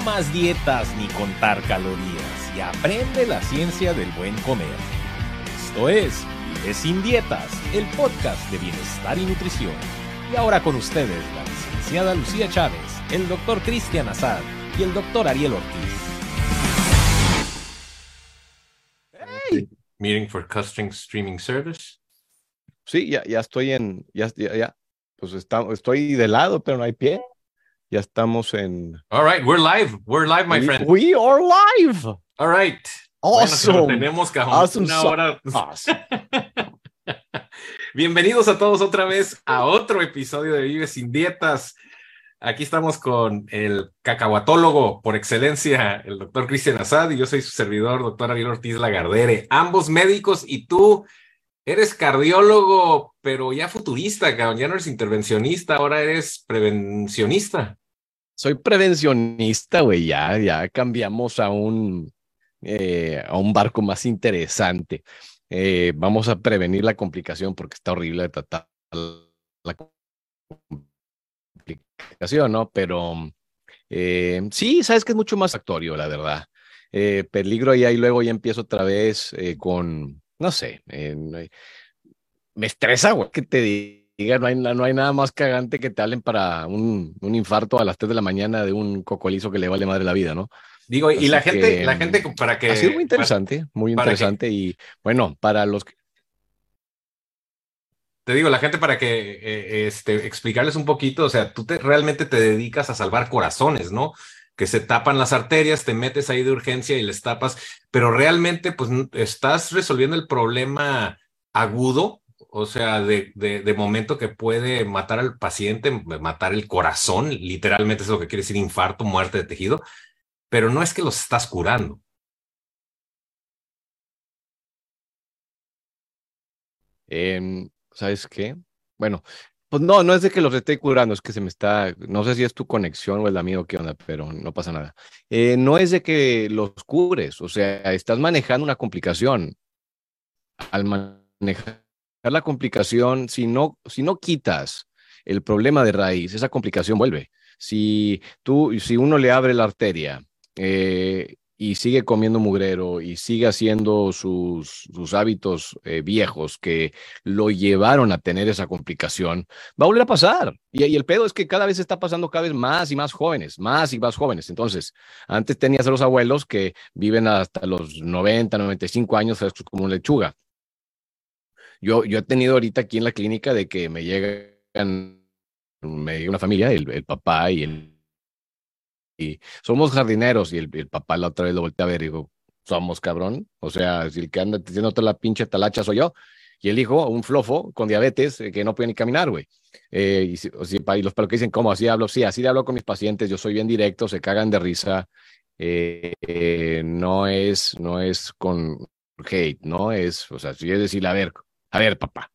No más dietas ni contar calorías y aprende la ciencia del buen comer. Esto es Vive sin dietas, el podcast de bienestar y nutrición. Y ahora con ustedes la licenciada Lucía Chávez, el doctor Cristian Azad y el doctor Ariel Ortiz. Hey. Meeting for Custom Streaming Service. Sí, ya, ya estoy en, ya, ya, ya, pues está, estoy de lado, pero no hay pie. Ya estamos en. All right, we're live. We're live, my we, friend. We are live. All right. Awesome. Bueno, tenemos cajón. Awesome. Una hora. Awesome. Bienvenidos a todos otra vez a otro episodio de Vive sin Dietas. Aquí estamos con el cacahuatólogo por excelencia, el doctor Cristian Azad, y yo soy su servidor, doctor Ariel Ortiz Lagardere. Ambos médicos y tú eres cardiólogo, pero ya futurista, cabrón. Ya no eres intervencionista, ahora eres prevencionista. Soy prevencionista, güey. Ya, ya cambiamos a un, eh, a un barco más interesante. Eh, vamos a prevenir la complicación porque está horrible tratar la complicación, ¿no? Pero eh, sí, sabes que es mucho más factorio, la verdad. Peligro y ahí luego ya empiezo otra vez con, no sé, me estresa, güey, que te diga, no hay, no hay nada más cagante que te hablen para un, un infarto a las 3 de la mañana de un cocolizo que le vale madre la vida, ¿no? Digo, y la gente, la gente para que... Ha sido muy interesante, muy que- interesante y bueno, para los que... Te digo, la gente para que eh, este, explicarles un poquito, o sea, tú te, realmente te dedicas a salvar corazones, ¿no? Que se tapan las arterias, te metes ahí de urgencia y les tapas, pero realmente pues estás resolviendo el problema agudo, o sea, de, de, momento que puede matar al paciente, matar el corazón, literalmente es lo que quiere decir infarto, muerte de tejido, pero no es que los estás curando. em, ¿sabes qué? Bueno, pues no, no es de que los esté curando, es que se me está, no sé si es tu conexión o el amigo, qué onda, pero no pasa nada. Eh, no es de que los cures, o sea, estás manejando una complicación. Al manejar la complicación, si no, si no quitas el problema de raíz, esa complicación vuelve. Si tú, si uno le abre la arteria eh, y sigue comiendo mugrero y sigue haciendo sus, sus hábitos eh, viejos que lo llevaron a tener esa complicación, va a volver a pasar. Y, y el pedo es que cada vez está pasando cada vez más y más jóvenes, más y más jóvenes. Entonces, antes tenías a los abuelos que viven hasta los 90, 95 años frescos como lechuga. Yo, yo he tenido ahorita aquí en la clínica de que me llegan, me llega una familia, el, el papá y el y somos jardineros y el, el papá la otra vez lo volteé a ver y digo, somos cabrón, o sea, si el que anda diciendo toda la pinche talacha soy yo, y el hijo, un flofo con diabetes eh, que no puede ni caminar, güey. Eh, y, los para que dicen, ¿cómo así hablo? Sí, así hablo con mis pacientes, yo soy bien directo, se cagan de risa, eh, eh, no es, no es con hate, no es, o sea, si es decir, a ver, a ver, papá,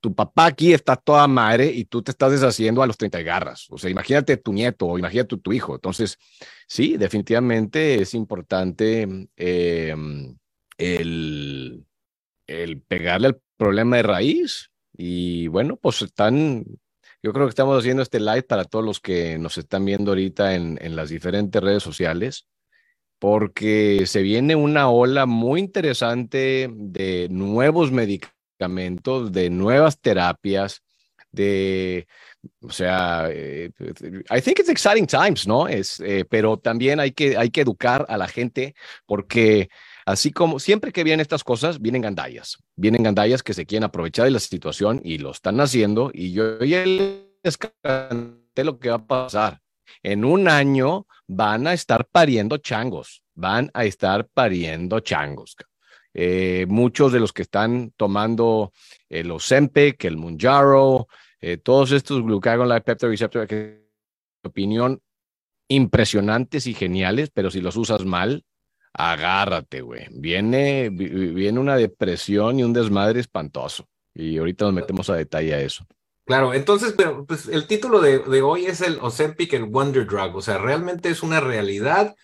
tu papá aquí está toda madre y tú te estás deshaciendo a los 30 garras. O sea, imagínate tu nieto o imagínate tu, tu hijo. Entonces, sí, definitivamente es importante eh, el, el pegarle al problema de raíz. Y bueno, pues están, yo creo que estamos haciendo este live para todos los que nos están viendo ahorita en, en las diferentes redes sociales, porque se viene una ola muy interesante de nuevos medicamentos, de nuevas terapias, de, o sea, eh, I think it's exciting times, ¿no? Es, eh, pero también hay que, hay que educar a la gente porque así como siempre que vienen estas cosas, vienen gandallas, vienen gandallas que se quieren aprovechar de la situación y lo están haciendo y yo ya les canté lo que va a pasar. En un año van a estar pariendo changos, van a estar pariendo changos. Eh, muchos de los que están tomando el Ozempic, el Munjaro, eh, todos estos glucagon like peptide receptor, que en mi opinión impresionantes y geniales, pero si los usas mal, agárrate, güey. Viene, vi- viene una depresión y un desmadre espantoso. Y ahorita nos metemos a detalle a eso. Claro, entonces, pero pues el título de, de hoy es el Ozempic, el Wonder Drug, o sea, ¿realmente es una realidad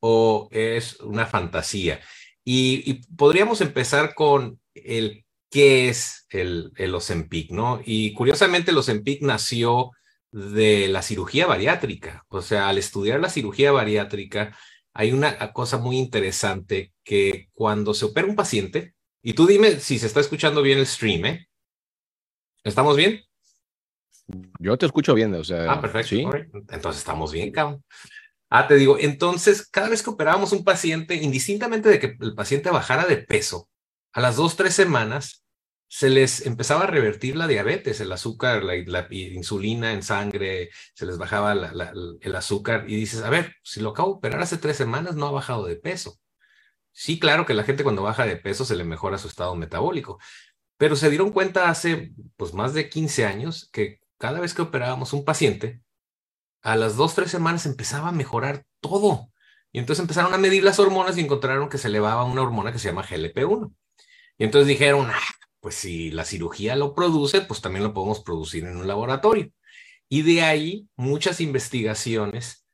o es una fantasía? Y, y podríamos empezar con el qué es el, el Ozempic, ¿no? Y curiosamente el Ozempic nació de la cirugía bariátrica. O sea, al estudiar la cirugía bariátrica, hay una cosa muy interesante que cuando se opera un paciente, y tú dime si se está escuchando bien el stream, ¿eh? ¿Estamos bien? Yo te escucho bien, o sea. Ah, perfecto. ¿sí? Entonces estamos bien, cabrón. Ah, te digo, entonces, cada vez que operábamos un paciente, indistintamente de que el paciente bajara de peso, a las dos, tres semanas, se les empezaba a revertir la diabetes, el azúcar, la, insulina en sangre, se les bajaba el azúcar y dices, a ver, si lo acabo de operar hace tres semanas, no ha bajado de peso. Sí, claro que la gente cuando baja de peso se le mejora su estado metabólico, pero se dieron cuenta hace pues más de 15 años que cada vez que operábamos un paciente, a las dos, tres semanas empezaba a mejorar todo. Y entonces empezaron a medir las hormonas y encontraron que se elevaba una hormona que se llama GLP-1. Y entonces dijeron, ah, pues si la cirugía lo produce, pues también lo podemos producir en un laboratorio. Y de ahí muchas investigaciones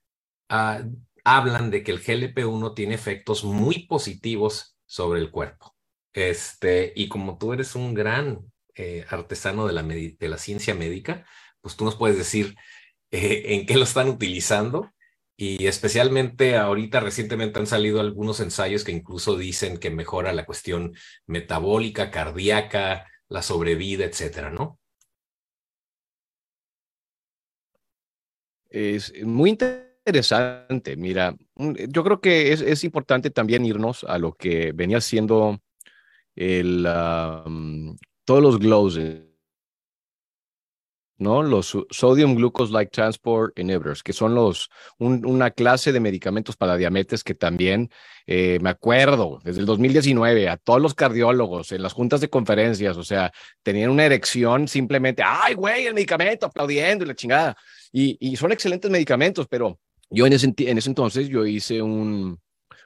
ah, hablan de que el GLP-1 tiene efectos muy positivos sobre el cuerpo. Este, y como tú eres un gran eh, artesano de la, de la ciencia médica, pues tú nos puedes decir eh, en qué lo están utilizando y especialmente ahorita recientemente han salido algunos ensayos que incluso dicen que mejora la cuestión metabólica, cardíaca, la sobrevida, etcétera, ¿no? Es muy interesante. Mira, yo creo que es, importante también irnos a lo que venía siendo el, todos los glows ¿no? Los sodium glucose like transport inhibitors, que son los, una clase de medicamentos para diabetes que también eh, me acuerdo desde el 2019 a todos los cardiólogos en las juntas de conferencias, o sea, tenían una erección simplemente, ay, güey, el medicamento, aplaudiendo y la chingada. Y, y son excelentes medicamentos, pero yo en ese, en ese entonces yo hice un,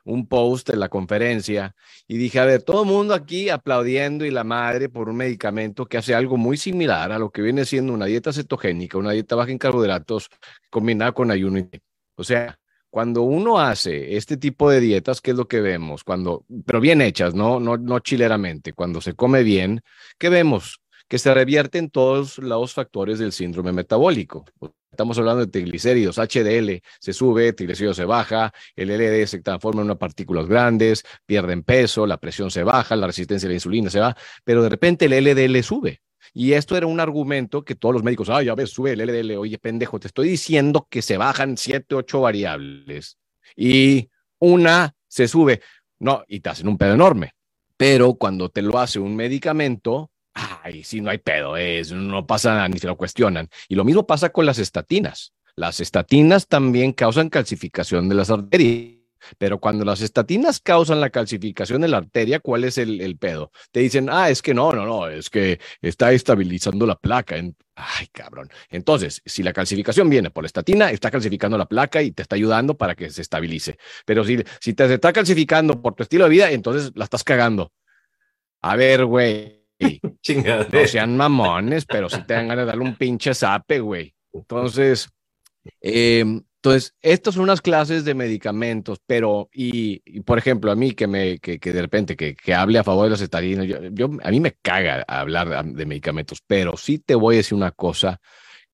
un post en la conferencia y dije, a ver, todo el mundo aquí aplaudiendo y la madre por un medicamento que hace algo muy similar a lo que viene siendo una dieta cetogénica, una dieta baja en carbohidratos combinada con ayuno. O sea, cuando uno hace este tipo de dietas, ¿qué es lo que vemos? Cuando, pero bien hechas, no, no, no chileramente, cuando se come bien, ¿qué vemos? Que se revierten todos los factores del síndrome metabólico. Estamos hablando de triglicéridos, HDL se sube, triglicéridos se baja, el LDL se transforma en unas partículas grandes, pierden peso, la presión se baja, la resistencia a la insulina se va, pero de repente el LDL sube. Y esto era un argumento que todos los médicos, ah, ya ves, sube el LDL, oye, pendejo, te estoy diciendo que se bajan siete, ocho variables y una se sube. No, y te hacen un pedo enorme. Pero cuando te lo hace un medicamento, ay, sí, no hay pedo, es, no pasa nada, ni se lo cuestionan. Y lo mismo pasa con las estatinas. Las estatinas también causan calcificación de las arterias. Pero cuando las estatinas causan la calcificación de la arteria, ¿cuál es el, el pedo? Te dicen, ah, es que no, no, no, es que está estabilizando la placa. Ay, cabrón. Entonces, si la calcificación viene por la estatina, está calcificando la placa y te está ayudando para que se estabilice. Pero si, si te está calcificando por tu estilo de vida, entonces la estás cagando. A ver, güey, no sean mamones, pero si te dan ganas de darle un pinche zape, güey. Entonces, em, entonces, estas son unas clases de medicamentos, pero, y, por ejemplo, a mí que me, que, de repente, que, que, hable a favor de las estatinas, yo, a mí me caga hablar de medicamentos, pero sí te voy a decir una cosa.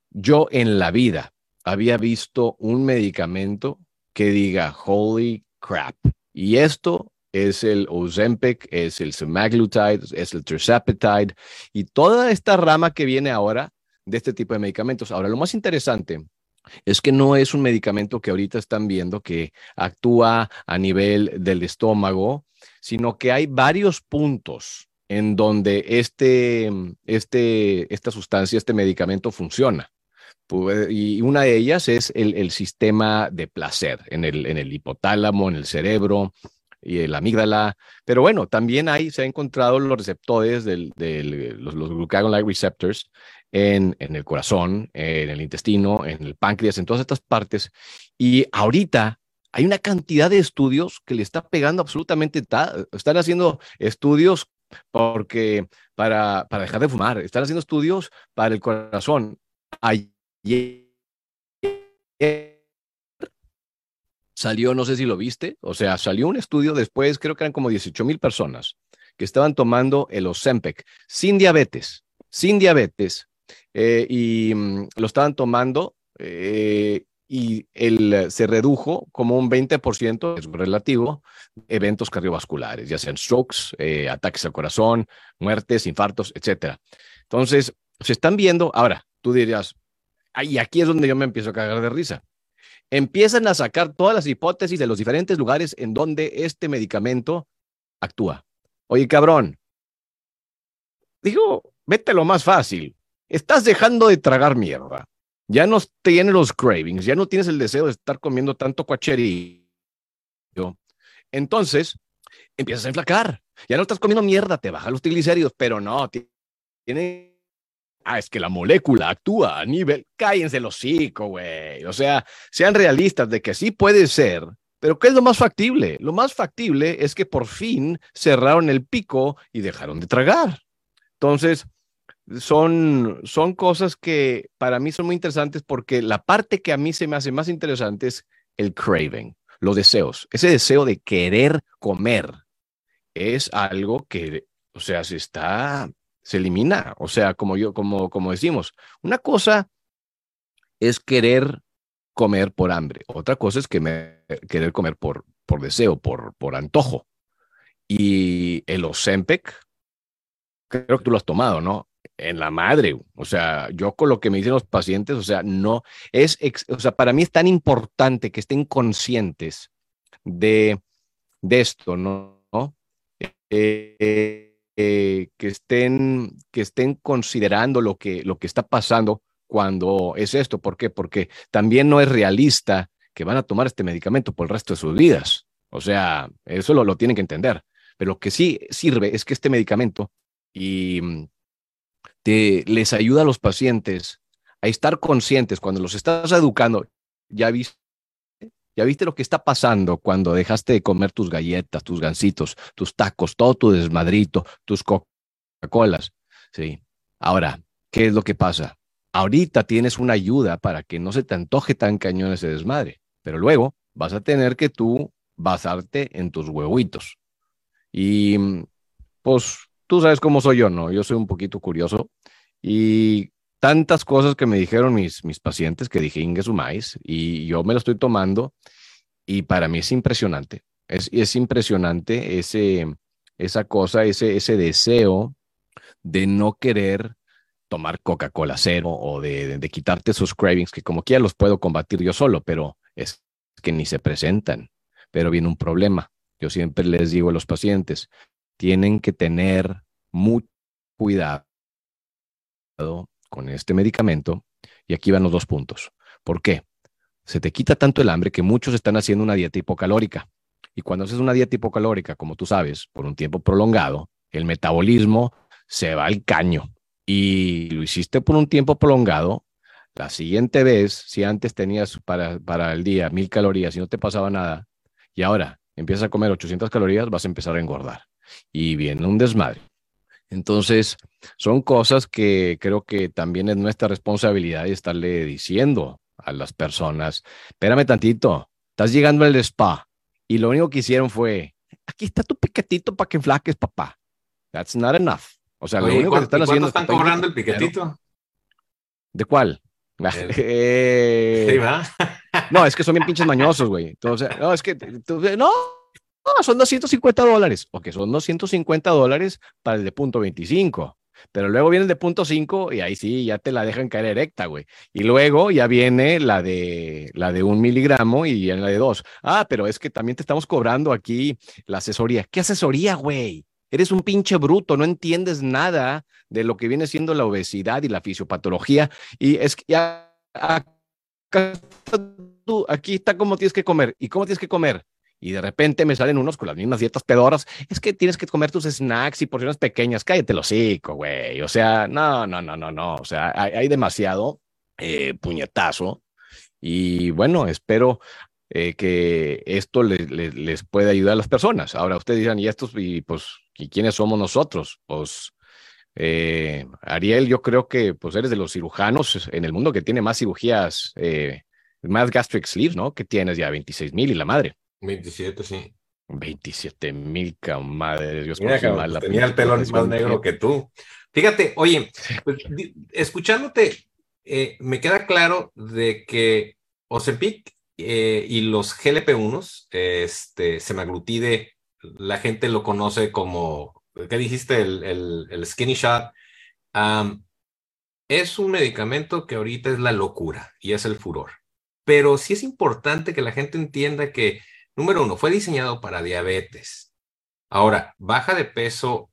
Yo en la vida había visto un medicamento que diga, holy crap. Y esto es el Ozempic, es el semaglutide, es el tirzepatide y toda esta rama que viene ahora de este tipo de medicamentos. Ahora, lo más interesante es que no es un medicamento que ahorita están viendo que actúa a nivel del estómago, sino que hay varios puntos en donde este, este, esta sustancia, este medicamento funciona. Y una de ellas es el, el sistema de placer en el, en el hipotálamo, en el cerebro, y la amígdala. Pero bueno, también hay, se han encontrado los receptores del, los, los glucagon-like receptors en, en el corazón, en el intestino, en el páncreas, en todas estas partes. Y ahorita hay una cantidad de estudios que le está pegando absolutamente, están haciendo estudios porque para, para dejar de fumar, están haciendo estudios para el corazón. Ayer salió, no sé si lo viste, o sea, salió un estudio después, creo que eran como 18 mil personas que estaban tomando el Ozempic sin diabetes, sin diabetes, eh, y mm, lo estaban tomando eh, y el, se redujo como un 20%, es relativo, eventos cardiovasculares, ya sean strokes, eh, ataques al corazón, muertes, infartos, etc. Entonces, se están viendo, ahora, tú dirías, y aquí es donde yo me empiezo a cagar de risa. Empiezan a sacar todas las hipótesis de los diferentes lugares en donde este medicamento actúa. Oye, cabrón, digo, vete lo más fácil. Estás dejando de tragar mierda. Ya no tienes los cravings, ya no tienes el deseo de estar comiendo tanto cuacherillo. Entonces, empiezas a enflacar. Ya no estás comiendo mierda, te bajan los triglicéridos, pero no, tiene... Ah, es que la molécula actúa a nivel... Cállense los hocico, güey. O sea, sean realistas de que sí puede ser, pero ¿qué es lo más factible? Lo más factible es que por fin cerraron el pico y dejaron de tragar. Entonces, son, son cosas que para mí son muy interesantes porque la parte que a mí se me hace más interesante es el craving, los deseos, ese deseo de querer comer es algo que, o sea, se está, se elimina, o sea, como yo, como, como decimos, una cosa es querer comer por hambre, otra cosa es querer comer por, por deseo, por, por antojo. Y el Ozempic, creo que tú lo has tomado, ¿no? En la madre, o sea, yo con lo que me dicen los pacientes, o sea, no, es, o sea, para mí es tan importante que estén conscientes de, de esto, ¿no? Eh, eh, que, estén, que estén considerando lo que, lo que está pasando cuando es esto. ¿Por qué? Porque también no es realista que van a tomar este medicamento por el resto de sus vidas. O sea, eso lo, lo tienen que entender. Pero lo que sí sirve es que este medicamento y mm, te, les ayuda a los pacientes a estar conscientes cuando los estás educando. Ya viste, ya viste lo que está pasando cuando dejaste de comer tus galletas, tus gansitos, tus tacos, todo tu desmadrito, tus Coca-Colas. Sí. Ahora, ¿qué es lo que pasa? Ahorita tienes una ayuda para que no se te antoje tan cañón ese desmadre, pero luego vas a tener que tú basarte en tus huevitos. Y pues tú sabes cómo soy yo, ¿no? Yo soy un poquito curioso y tantas cosas que me dijeron mis, mis pacientes que dije Inge Sumais y yo me lo estoy tomando y para mí es impresionante. Es, es impresionante ese, esa cosa, ese, ese deseo de no querer tomar Coca-Cola cero o de, de, quitarte esos cravings que como quiera los puedo combatir yo solo, pero es que ni se presentan. Pero viene un problema. Yo siempre les digo a los pacientes, tienen que tener mucho cuidado con este medicamento. Y aquí van los dos puntos. ¿Por qué? Se te quita tanto el hambre que muchos están haciendo una dieta hipocalórica. Y cuando haces una dieta hipocalórica, como tú sabes, por un tiempo prolongado, el metabolismo se va al caño. Y lo hiciste por un tiempo prolongado, la siguiente vez, si antes tenías para, para el día mil calorías y no te pasaba nada, y ahora empiezas a comer 800 calorías, vas a empezar a engordar y viene un desmadre. Entonces, son cosas que creo que también es nuestra responsabilidad de estarle diciendo a las personas, espérame tantito, estás llegando al spa y lo único que hicieron fue, aquí está tu piquetito para que enflaques, papá. That's not enough. O sea, lo único que están haciendo... están cobrando el piquetito? ¿De cuál? Eh, no, es que son bien pinches mañosos, güey. Entonces, no, es que, no, no, son 250 dólares. Ok, son 250 dólares para el de punto 25. Pero luego viene el de punto 5 y ahí sí, ya te la dejan caer erecta, güey. Y luego ya viene la de, la de un miligramo y la de dos. Ah, pero es que también te estamos cobrando aquí la asesoría. ¿Qué asesoría, güey? Eres un pinche bruto, no entiendes nada de lo que viene siendo la obesidad y la fisiopatología. Y es que ya aquí está cómo tienes que comer. ¿Y cómo tienes que comer? Y de repente me salen unos con las mismas dietas pedoras, es que tienes que comer tus snacks y porciones pequeñas, cállate los hocico, güey. O sea, no, no, no, no, no. O sea, hay, demasiado eh, puñetazo. Y bueno, espero eh, que esto les pueda ayudar a las personas. Ahora ustedes dirán, ¿y estos? Y pues, ¿y quiénes somos nosotros? Pues, eh, Ariel, yo creo que pues eres de los cirujanos en el mundo que tiene más cirugías, más gastric sleeves, ¿no? Que tienes ya 26 mil y la madre. 27, sí. 27 mil, madre Dios. Mira, tenía el pelo más negro que tú. Fíjate, oye, pues, escuchándote, eh, me queda claro de que Ozempic eh, y los GLP-1, este, semaglutide, la gente lo conoce como, ¿qué dijiste? El, el, skinny shot. es un medicamento que ahorita es la locura y es el furor. Pero sí es importante que la gente entienda que, número uno, fue diseñado para diabetes. Ahora, baja de peso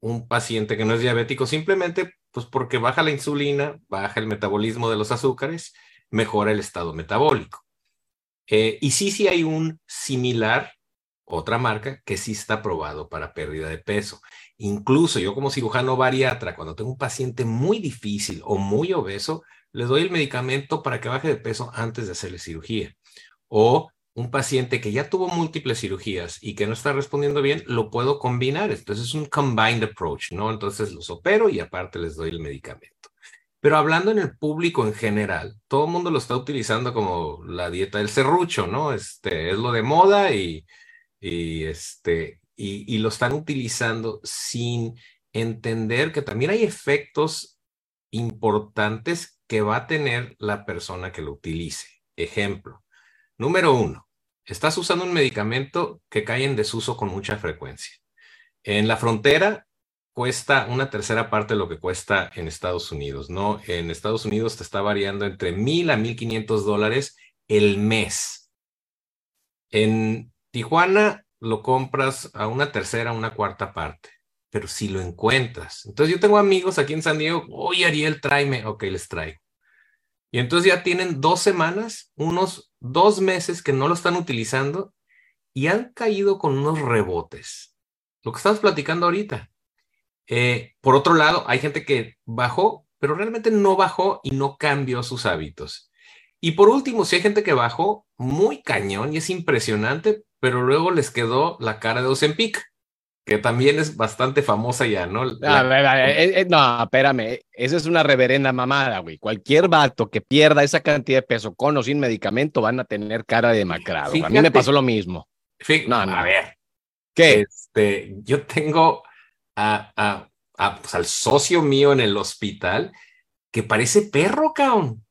un paciente que no es diabético simplemente pues porque baja la insulina, baja el metabolismo de los azúcares, mejora el estado metabólico. Eh, y sí, sí hay un similar, otra marca, que sí está probado para pérdida de peso. Incluso yo como cirujano bariatra, cuando tengo un paciente muy difícil o muy obeso, les doy el medicamento para que baje de peso antes de hacerle cirugía. O un paciente que ya tuvo múltiples cirugías y que no está respondiendo bien, lo puedo combinar. Entonces es un combined approach, ¿no? Entonces los opero y aparte les doy el medicamento. Pero hablando en el público en general, todo el mundo lo está utilizando como la dieta del serrucho, ¿no? Este es lo de moda y, y este, y, y lo están utilizando sin entender que también hay efectos importantes que va a tener la persona que lo utilice. Ejemplo, Número uno, estás usando un medicamento que cae en desuso con mucha frecuencia. En la frontera cuesta una tercera parte de lo que cuesta en Estados Unidos, ¿no? En Estados Unidos te está variando entre mil a mil quinientos dólares el mes. En Tijuana lo compras a una tercera, una cuarta parte, pero si lo encuentras. Entonces yo tengo amigos aquí en San Diego, oye Ariel, tráeme, ok, les traigo. Y entonces ya tienen dos semanas, unos dos meses que no lo están utilizando y han caído con unos rebotes. Lo que estamos platicando ahorita. Eh, por otro lado, hay gente que bajó, pero realmente no bajó y no cambió sus hábitos. Y por último, si hay gente que bajó muy cañón y es impresionante, pero luego les quedó la cara de Ozempic que también es bastante famosa ya, ¿no? Eh, eh, no, espérame, esa es una reverenda mamada, güey. Cualquier vato que pierda esa cantidad de peso con o sin medicamento van a tener cara de demacrado. a mí me pasó lo mismo. no, A ver. ¿Qué? Este, yo tengo a, pues, al socio mío en el hospital que parece perro, cabrón.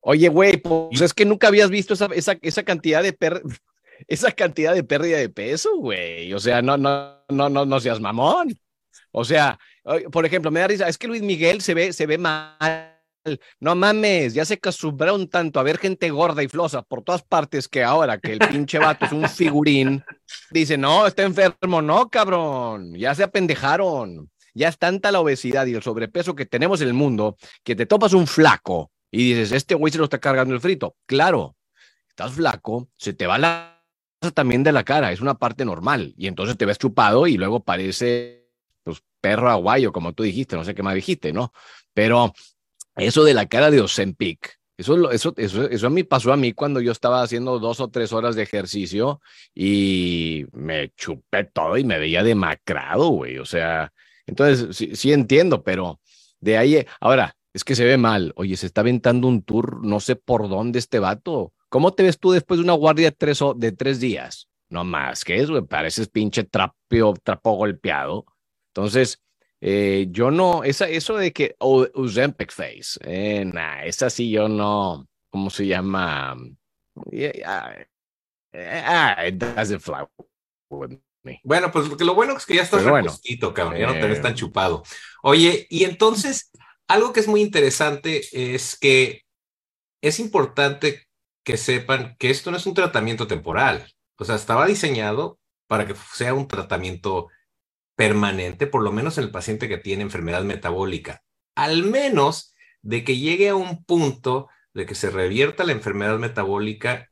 Oye, güey, pues es que nunca habías visto esa, esa, esa cantidad de perros esa cantidad de pérdida de peso, güey. O sea, no, no, no, no, no seas mamón. O sea, por ejemplo, me da risa, es que Luis Miguel se ve, se ve mal. No mames, ya se acostumbraron tanto a ver gente gorda y flosa por todas partes que ahora que el pinche vato es un figurín, dice, no, está enfermo, no, cabrón, ya se apendejaron. Ya es tanta la obesidad y el sobrepeso que tenemos en el mundo que te topas un flaco y dices, este güey se lo está cargando el frito. Claro, estás flaco, se te va la también de la cara, es una parte normal. Y entonces te ves chupado y luego parece pues, perro aguayo, como tú dijiste, no sé qué más dijiste, ¿no? Pero eso de la cara de Ozempic, eso, eso, eso, eso a mí pasó a mí cuando yo estaba haciendo dos o tres horas de ejercicio y me chupé todo y me veía demacrado, güey. O sea, entonces sí, sí entiendo, pero de ahí, ahora, es que se ve mal. Oye, se está aventando un tour, no sé por dónde este vato. ¿Cómo te ves tú después de una guardia de tres, de tres días? No más que eso, pareces pinche trapio, trapo golpeado. Entonces, eh, yo no, esa, eso de que oh, Ozempic face, eh, nah, esa sí yo no, ¿cómo se llama? Yeah, ah, it doesn't fly Bueno, pues lo, lo bueno es que ya estás repostito, cabrón, ya no te ves tan eh, chupado. Oye, y entonces, algo que es muy interesante es que es importante que sepan que esto no es un tratamiento temporal. O sea, estaba diseñado para que sea un tratamiento permanente, por lo menos en el paciente que tiene enfermedad metabólica. Al menos de que llegue a un punto de que se revierta la enfermedad metabólica,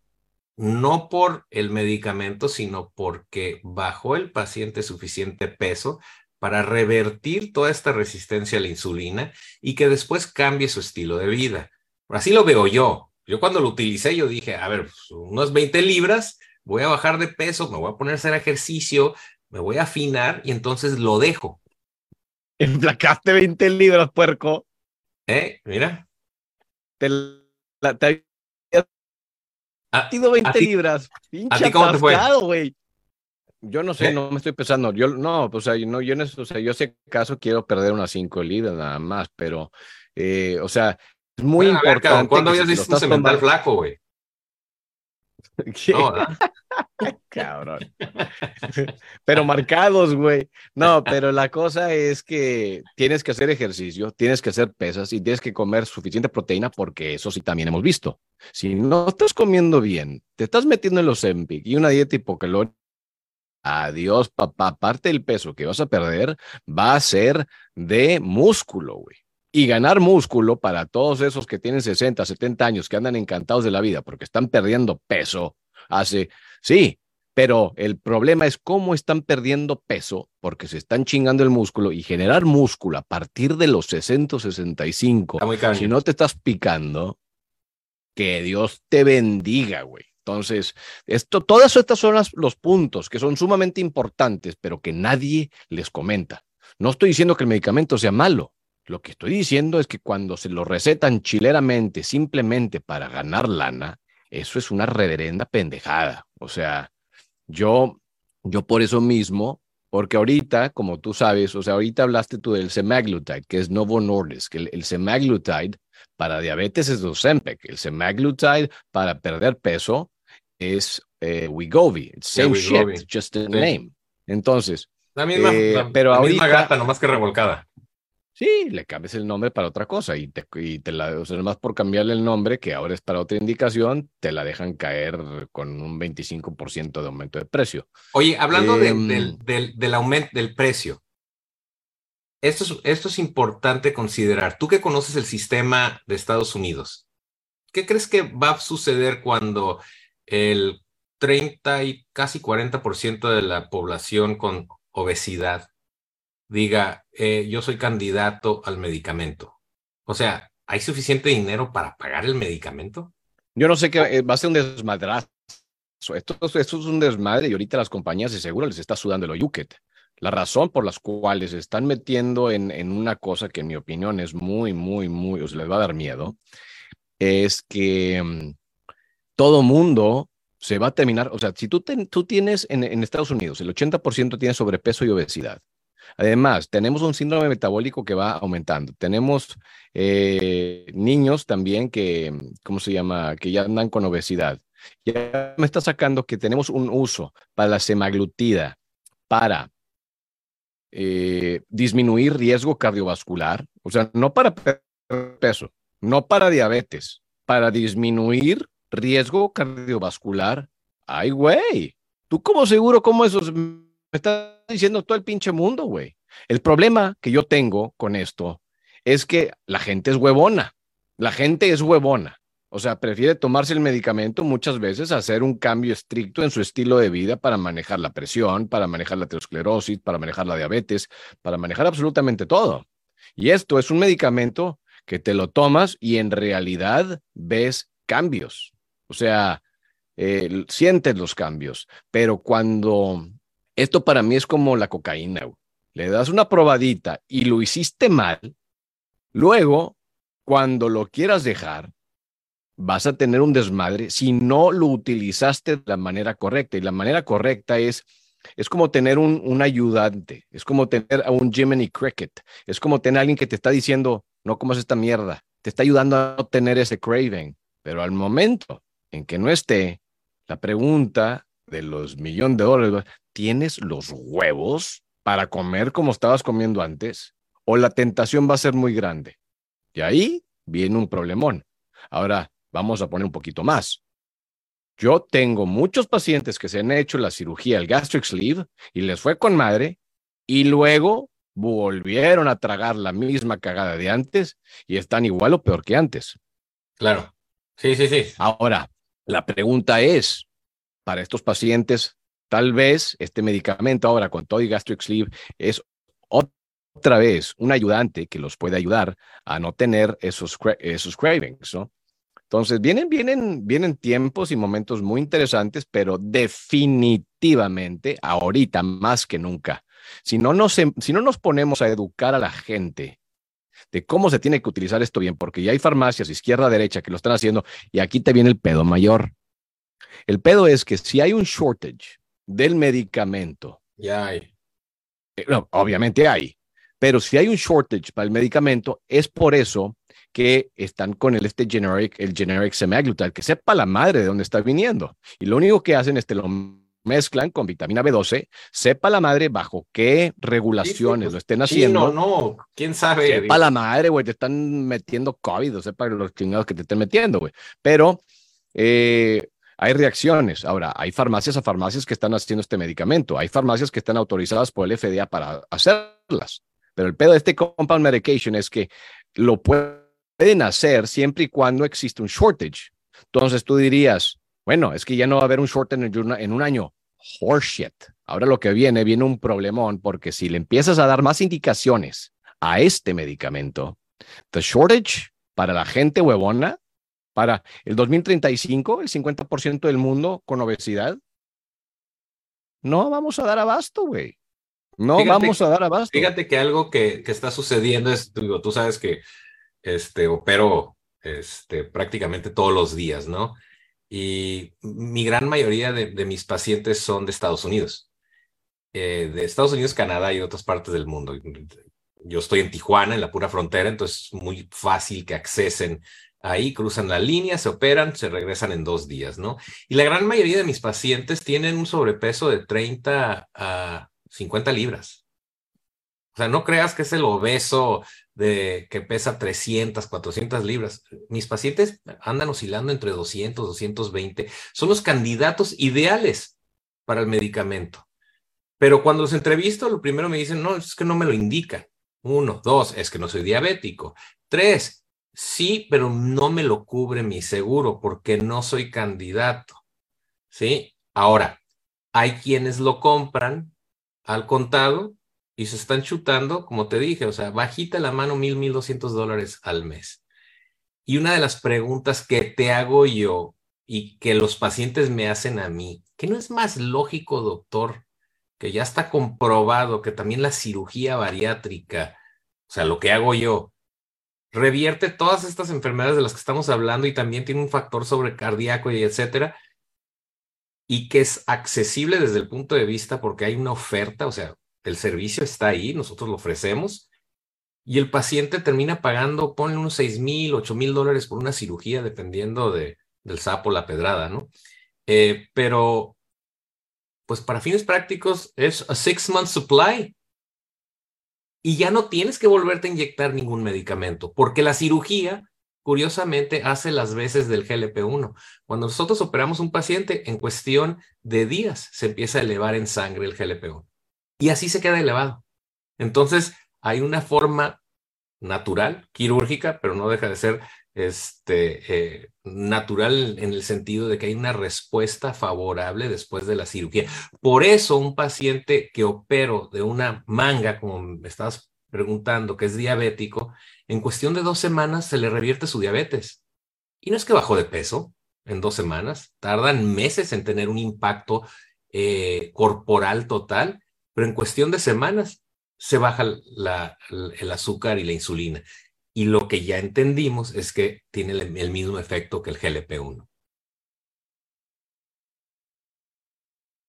no por el medicamento, sino porque bajó el paciente suficiente peso para revertir toda esta resistencia a la insulina y que después cambie su estilo de vida. Así lo veo yo. Yo cuando lo utilicé, yo dije, a ver, pues, unas 20 libras, voy a bajar de peso, me voy a poner a hacer ejercicio, me voy a afinar y entonces lo dejo. Emplacaste 20 libras, puerco. Eh, mira. Te, la, te a, 20 libras. Pinche ¿A ti cómo te fue? güey. Yo no sé, ¿Eh? no me estoy pensando. Yo no, pues, o sea, no, yo en eso, o sea, yo sé caso quiero perder unas cinco libras nada más, pero, eh, o sea, es muy Bueno, ver, importante. ¿Cuándo habías visto un cemental tomando- flaco, güey? ¿Qué? No. Cabrón. Pero marcados, güey. No, pero la cosa es que tienes que hacer ejercicio, tienes que hacer pesas y tienes que comer suficiente proteína porque eso sí también hemos visto. Si no estás comiendo bien, te estás metiendo en los Empic y una dieta hipocalórica, adiós, papá. Aparte del peso que vas a perder, va a ser de músculo, güey. Y ganar músculo para todos esos que tienen 60, 70 años, que andan encantados de la vida porque están perdiendo peso, hace, sí, pero el problema es cómo están perdiendo peso porque se están chingando el músculo y generar músculo a partir de los 60, 65. Está muy. Si no te estás picando, que Dios te bendiga, güey. Entonces, esto, todas estas son las- los puntos que son sumamente importantes, pero que nadie les comenta. No estoy diciendo que el medicamento sea malo. Lo que estoy diciendo es que cuando se lo recetan chileramente, simplemente para ganar lana, eso es una reverenda pendejada. O sea, yo, yo por eso mismo, porque ahorita, como tú sabes, o sea, ahorita hablaste tú del semaglutide, que es Novo Nordisk. El, el semaglutide para diabetes es Ozempic. El semaglutide para perder peso es eh, Wegovy. It's Yeah, same Wegovy. shit, just the Sí. name. Entonces, La misma, Eh, la- pero la misma ahorita- gata, nomás que revolcada. Sí, le cambias el nombre para otra cosa y te, y te la, o sea, nomás por cambiarle el nombre, que ahora es para otra indicación, te la dejan caer con un 25% de aumento de precio. Oye, hablando de- Em, del, del, del aumento del precio, esto es, esto es importante considerar. Tú que conoces el sistema de Estados Unidos, ¿qué crees que va a suceder cuando el 30 y casi 40% de la población con obesidad diga, eh, yo soy candidato al medicamento? O sea, ¿hay suficiente dinero para pagar el medicamento? Yo no sé qué, eh, va a ser un desmadrazo. Esto, es un desmadre y ahorita las compañías de seguro les está sudando el yuquet. La razón por las cuales se están metiendo en, una cosa que en mi opinión es muy, muy, muy, os les va a dar miedo, es que mm, todo mundo se va a terminar, o sea, si tú, ten- tú tienes en, en Estados Unidos, el 80% tiene sobrepeso y obesidad. Además, tenemos un síndrome metabólico que va aumentando. Tenemos eh, niños también que, ¿cómo se llama? Que ya andan con obesidad. Ya me está sacando que tenemos un uso para la semaglutida, para eh, disminuir riesgo cardiovascular, o sea, no para peso, no para diabetes, para disminuir riesgo cardiovascular. Ay, güey, ¿tú cómo seguro cómo eso es? Me está diciendo todo el pinche mundo, güey? El problema que yo tengo con esto es que la gente es huevona, la gente es huevona. O sea, prefiere tomarse el medicamento muchas veces a hacer un cambio estricto en su estilo de vida para manejar la presión, para manejar la aterosclerosis, para manejar la diabetes, para manejar absolutamente todo. Y esto es un medicamento que te lo tomas y en realidad ves cambios. O sea, eh, sientes los cambios. Pero cuando esto para mí es como la cocaína, le das una probadita y lo hiciste mal, luego, cuando lo quieras dejar, vas a tener un desmadre si no lo utilizaste de la manera correcta. Y la manera correcta es, es como tener un, un ayudante, es como tener a un Jiminy Cricket, es como tener a alguien que te está diciendo, no comas esta mierda, te está ayudando a no tener ese craving. Pero al momento en que no esté, la pregunta de los millones de dólares, ¿tienes los huevos para comer como estabas comiendo antes? ¿O la tentación va a ser muy grande? Y ahí viene un problemón. Ahora, vamos a poner un poquito más. Yo tengo muchos pacientes que se han hecho la cirugía, el gastric sleeve, y les fue con madre, y luego volvieron a tragar la misma cagada de antes y están igual o peor que antes. Claro. Sí, sí, sí. Ahora, la pregunta es, para estos pacientes, tal vez este medicamento ahora con todo y gastric sleeve es otra vez un ayudante que los puede ayudar a no tener esos, esos cravings. Entonces, vienen, vienen, vienen tiempos y momentos muy interesantes, pero definitivamente ahorita más que nunca. Si no nos, em- si no nos ponemos a educar a la gente de cómo se tiene que utilizar esto bien, porque ya hay farmacias izquierda, derecha que lo están haciendo y aquí te viene el pedo mayor. El pedo es que si hay un shortage del medicamento. Ya hay. Eh, no, obviamente hay, pero si hay un shortage para el medicamento, es por eso que están con el este generic, el generic semaglutide, que sepa la madre de dónde está viniendo. Y lo único que hacen es que lo mezclan con vitamina B12, sepa la madre bajo qué regulaciones pues, lo estén haciendo. no, no, quién sabe. Sepa la madre, güey, te están metiendo COVID, o sepa los chingados que te estén metiendo, güey. Pero eh, hay reacciones. Ahora, hay farmacias a farmacias que están haciendo este medicamento. Hay farmacias que están autorizadas por el FDA para hacerlas. Pero el pedo de este compound medication es que lo pueden hacer siempre y cuando existe un shortage. Entonces tú dirías, bueno, es que ya no va a haber un shortage en un año. Horseshit. Ahora lo que viene, viene un problemón porque si le empiezas a dar más indicaciones a este medicamento, the shortage para la gente huevona para el 2035, el 50% del mundo con obesidad. No vamos a dar abasto, güey. No vamos a dar abasto. Fíjate que algo que, que está sucediendo es, digo, tú sabes que este, opero este, prácticamente todos los días, ¿no? Y mi gran mayoría de, de mis pacientes son de Estados Unidos, eh, de Estados Unidos, Canadá y otras partes del mundo. Yo estoy en Tijuana, en la pura frontera, entonces es muy fácil que accesen Ahí cruzan la línea, se operan, se regresan en dos días, ¿no? Y la gran mayoría de mis pacientes tienen un sobrepeso de 30 a 50 libras. O sea, no creas que es el obeso de que pesa 300, 400 libras. Mis pacientes andan oscilando entre 200, 220. Son los candidatos ideales para el medicamento. Pero cuando los entrevisto, lo primero me dicen, no, es que no me lo indica. Uno, dos, es que no soy diabético. Tres, Sí, pero no me lo cubre mi seguro porque no soy candidato. ¿Sí? Ahora, hay quienes lo compran al contado y se están chutando, como te dije, o sea, bajita la mano mil, mil doscientos dólares al mes. Y una de las preguntas que te hago yo y que los pacientes me hacen a mí, ¿qué no es más lógico, doctor, que ya está comprobado que también la cirugía bariátrica, o sea, lo que hago yo, revierte todas estas enfermedades de las que estamos hablando y también tiene un factor sobre cardíaco y etcétera, y que es accesible desde el punto de vista porque hay una oferta, o sea, el servicio está ahí, nosotros lo ofrecemos, y el paciente termina pagando, ponle unos seis mil, ocho mil dólares por una cirugía, dependiendo de, del sapo, la pedrada, ¿no? Eh, pero, pues para fines prácticos es a six month supply y ya no tienes que volverte a inyectar ningún medicamento, porque la cirugía, curiosamente, hace las veces del GLP-1. Cuando nosotros operamos un paciente, en cuestión de días se empieza a elevar en sangre el GLP-1 y así se queda elevado. Entonces, hay una forma natural, quirúrgica, pero no deja de ser este, eh, natural en el sentido de que hay una respuesta favorable después de la cirugía. Por eso un paciente que opero de una manga, como me estabas preguntando, que es diabético, en cuestión de dos semanas se le revierte su diabetes. Y no es que bajó de peso en dos semanas, tardan meses en tener un impacto eh, corporal total, pero en cuestión de semanas se baja el azúcar y la insulina. Y lo que ya entendimos es que tiene el, mismo efecto que el GLP-1.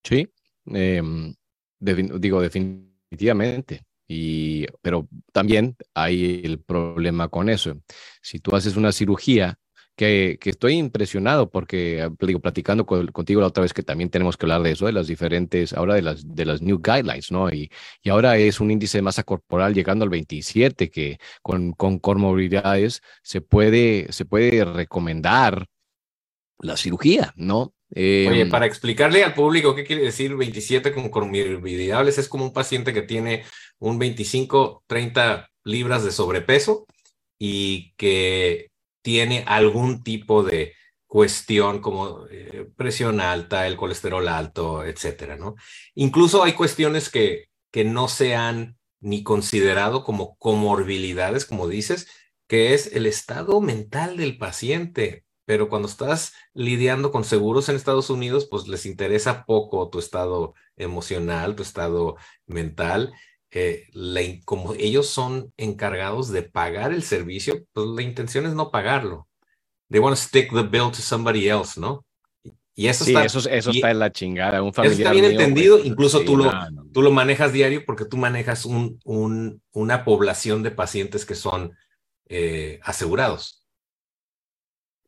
Sí, em, digo definitivamente. Y, pero también hay el problema con eso. Si tú haces una cirugía que, estoy impresionado porque, ah, digo, platicando contigo la otra vez que también tenemos que hablar de eso, de las diferentes, ahora de las, de las new guidelines, ¿no? Y, y ahora es un índice de masa corporal llegando al 27, que con, con comorbilidades se puede, se puede recomendar la cirugía, ¿no? Oye, em, para explicarle al público qué quiere decir 27 con comorbilidades, es como un paciente que tiene un 25, 30 libras de sobrepeso y que tiene algún tipo de cuestión como eh, presión alta, el colesterol alto, etcétera, ¿no? Incluso hay cuestiones que, que no se han ni considerado como comorbilidades, como dices, que es el estado mental del paciente. Pero cuando estás lidiando con seguros en Estados Unidos, pues les interesa poco tu estado emocional, tu estado mental eh, como ellos son encargados de pagar el servicio, pues la intención es no pagarlo. They want to stick the bill to somebody else, ¿no? Y eso Sí, está, eso, eso y- está en la chingada. Un eso familiar está bien mío, entendido, güey, incluso sí, tú, lo, no, no. tú lo manejas diario porque tú manejas un, un, una población de pacientes que son eh, asegurados.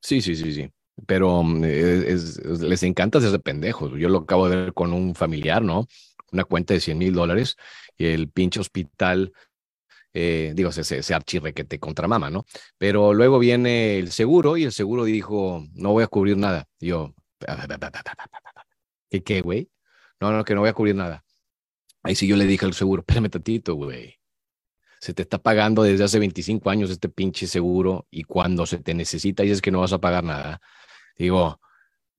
Sí, sí, sí, sí. Pero mm, es- es- les encanta hacerse pendejos. Yo lo acabo de ver con un familiar, ¿no? Una cuenta de 100 mil dólares el pinche hospital, eh, digo, se, se, se archirrequete contra mama, ¿no? Pero luego viene el seguro y el seguro dijo, no voy a cubrir nada. Y yo, ¿qué qué, güey? No, no, que no voy a cubrir nada. Ahí sí yo le dije al seguro, espérame tantito, güey. Se te está pagando desde hace 25 años este pinche seguro y cuando se te necesita dices que no vas a pagar nada. Digo,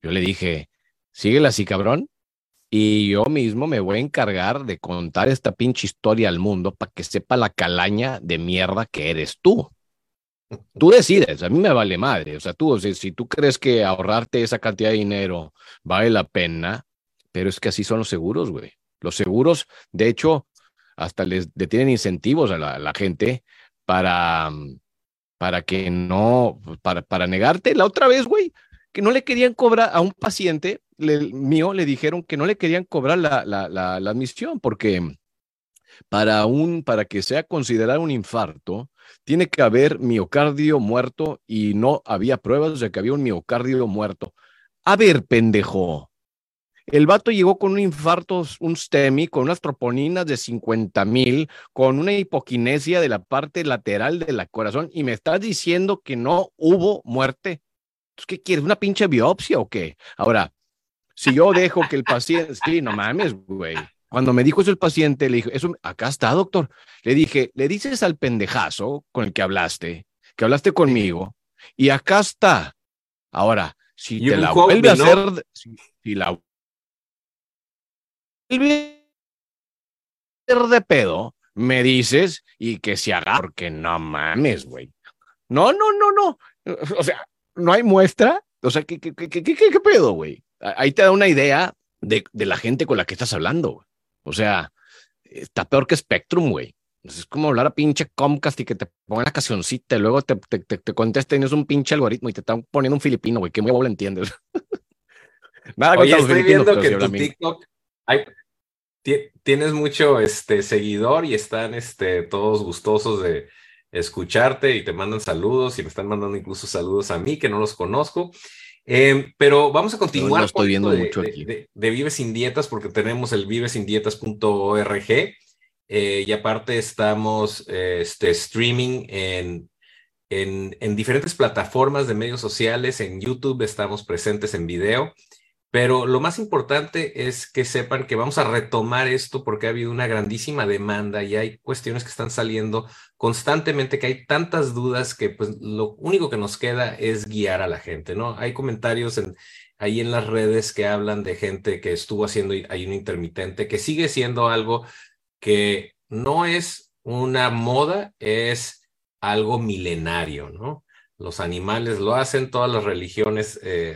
yo le dije, síguela así, cabrón. Y yo mismo me voy a encargar de contar esta pinche historia al mundo para que sepa la calaña de mierda que eres tú. Tú decides, a mí me vale madre. O sea, tú, si, si tú crees que ahorrarte esa cantidad de dinero vale la pena, pero es que así son los seguros, güey. Los seguros, de hecho, hasta les le tienen incentivos a la, a la gente para, para que no, para, para negarte. La otra vez, güey, que no le querían cobrar a un paciente le- mío, le dijeron que no le querían cobrar la, la, la, admisión porque para, un, para que sea considerado un infarto, tiene que haber miocardio muerto y no había pruebas de que había un miocardio muerto. A ver, pendejo. El vato llegó con un infarto, un STEMI, con unas troponinas de 50 mil, con una hipoquinesia de la parte lateral de la corazón y me estás diciendo que no hubo muerte. Entonces, ¿Qué quieres? ¿Una pinche biopsia o qué? Ahora, si yo dejo que el paciente, sí, no mames, güey. Cuando me dijo eso el paciente, le dije, eso, acá está, doctor. Le dije, le dices al pendejazo con el que hablaste, que hablaste conmigo, y acá está. Ahora, si You te la vuelve a hacer, si, si la vuelve a hacer de pedo, me dices y que se haga, porque no mames, güey. No, no, no, no. O sea, no hay muestra. O sea, ¿qué, qué, qué, qué, qué, pedo, güey? Ahí te da una idea de, de la gente con la que estás hablando. güey. O sea, está peor que Spectrum, güey. Es como hablar a pinche Comcast y que te pongan la cancioncita y luego te, te, te, te contesten, es un pinche algoritmo y te están poniendo un filipino, güey. ¿Qué huevo le entiendes? Nada Oye, estoy viendo que tu. TikTok hay- tienes mucho este, seguidor y están este, todos gustosos de escucharte y te mandan saludos y me están mandando incluso saludos a mí que no los conozco. Eh, pero vamos a continuar no estoy viendo de, mucho de- aquí. de- de Vive Sin Dietas porque tenemos el vivesindietas.org eh, y aparte estamos eh, este, streaming en, en, en diferentes plataformas de medios sociales, en YouTube estamos presentes en video, pero lo más importante es que sepan que vamos a retomar esto porque ha habido una grandísima demanda y hay cuestiones que están saliendo constantemente, que hay tantas dudas que pues lo único que nos queda es guiar a la gente, ¿no? Hay comentarios en, ahí en las redes que hablan de gente que estuvo haciendo ayuno intermitente, que sigue siendo algo que no es una moda, es algo milenario, ¿no? Los animales lo hacen, todas las religiones eh,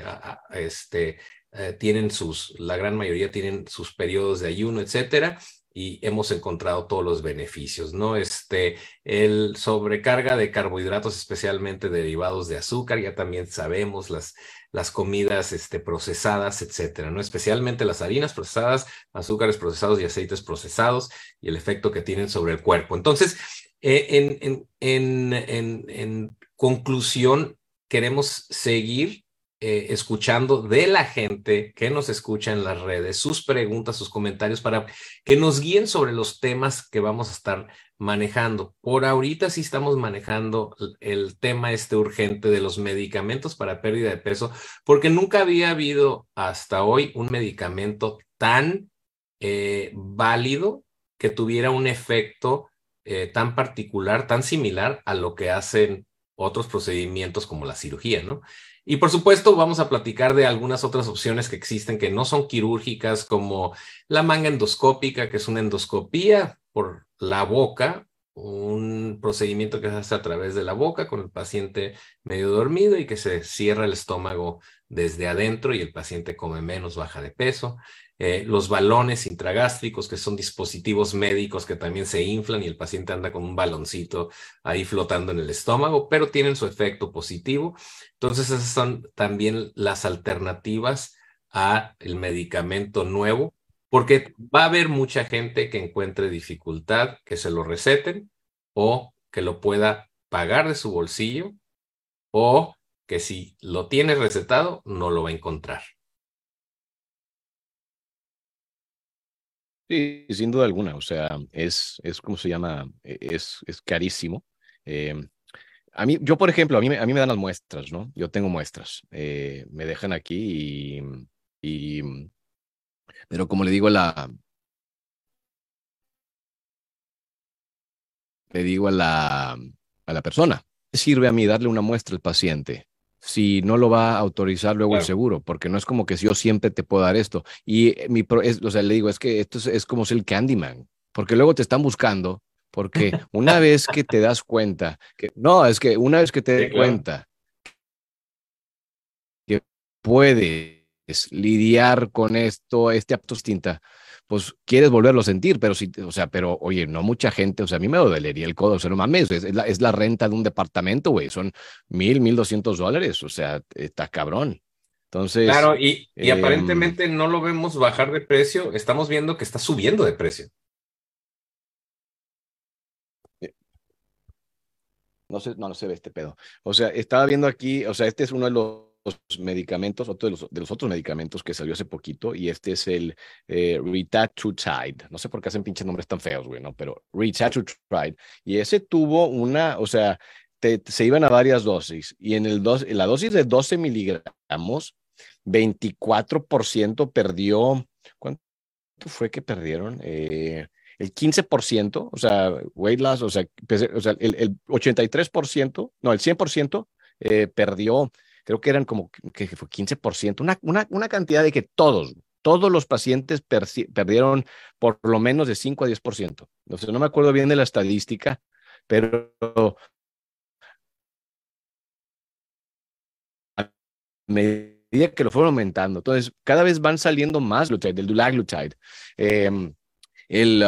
este, eh, tienen sus, la gran mayoría tienen sus periodos de ayuno, etcétera, y hemos encontrado todos los beneficios, ¿no? Este, el sobrecarga de carbohidratos, especialmente derivados de azúcar, ya también sabemos las, las comidas este, procesadas, etcétera, ¿no? Especialmente las harinas procesadas, azúcares procesados y aceites procesados y el efecto que tienen sobre el cuerpo. Entonces, eh, en, en, en, en, en conclusión, queremos seguir eh, escuchando de la gente que nos escucha en las redes, sus preguntas, sus comentarios, para que nos guíen sobre los temas que vamos a estar manejando. Por ahorita sí estamos manejando el, tema este urgente de los medicamentos para pérdida de peso, porque nunca había habido hasta hoy un medicamento tan eh, válido que tuviera un efecto eh, tan particular, tan similar a lo que hacen otros procedimientos como la cirugía, ¿no? Y por supuesto vamos a platicar de algunas otras opciones que existen que no son quirúrgicas, como la manga endoscópica, que es una endoscopía por la boca, un procedimiento que se hace a través de la boca con el paciente medio dormido y que se cierra el estómago desde adentro y el paciente come menos, baja de peso. Eh, los balones intragástricos, que son dispositivos médicos que también se inflan y el paciente anda con un baloncito ahí flotando en el estómago, pero tienen su efecto positivo. Entonces, esas son también las alternativas a el medicamento nuevo, porque va a haber mucha gente que encuentre dificultad que se lo receten o que lo pueda pagar de su bolsillo o que si lo tiene recetado no lo va a encontrar. Sí, sin duda alguna, o sea, es, es como se llama, e, es, es carísimo. Em, a mí, yo, por ejemplo, a mí, a mí me dan las muestras, ¿no? Yo tengo muestras. Eh, me dejan aquí y, y, pero como le digo a la, le digo a la, a la persona, sirve a mí darle una muestra al paciente si no lo va a autorizar luego el seguro, porque no es como que yo siempre te puedo dar esto. Y eh, mi, o sea, le digo, es que esto es, como ser el Candyman, porque luego te están buscando, porque una vez que te das cuenta, que no, es que una vez que te das cuenta que puedes lidiar con esto, este acto distinta, pues quieres volverlo a sentir, pero sí, o sea, pero oye, no mucha gente, o sea, a mí me dolería el codo, o sea, no mames, es, la, es la renta de un departamento, güey, son mil, mil doscientos dólares, o sea, está cabrón. Entonces. Claro, y, y em, aparentemente no lo vemos bajar de precio, estamos viendo que está subiendo de precio. No sé, no, no se ve este pedo. O sea, estaba viendo aquí, o sea, este es uno de los medicamentos, otro de los, de los, otros medicamentos que salió hace poquito, y este es el eh, No sé por qué hacen pinches nombres tan feos, güey, ¿no? Pero Retatrutide. Y ese tuvo una, o sea, se iban a varias dosis, y en, el dos, la dosis de 12 miligramos, 24% perdió, ¿cuánto fue que perdieron? Eh, el 15%, o sea, weight loss, o sea, o sea el, el 83%, no, el 100% eh, perdió creo que eran como que fue 15%, una, una, una cantidad de que todos, todos los pacientes perdieron por lo menos de 5 a 10%. No sé, no me acuerdo bien de la estadística, pero a medida que lo fueron aumentando, entonces cada vez van saliendo más del dulaglutide. Em, el,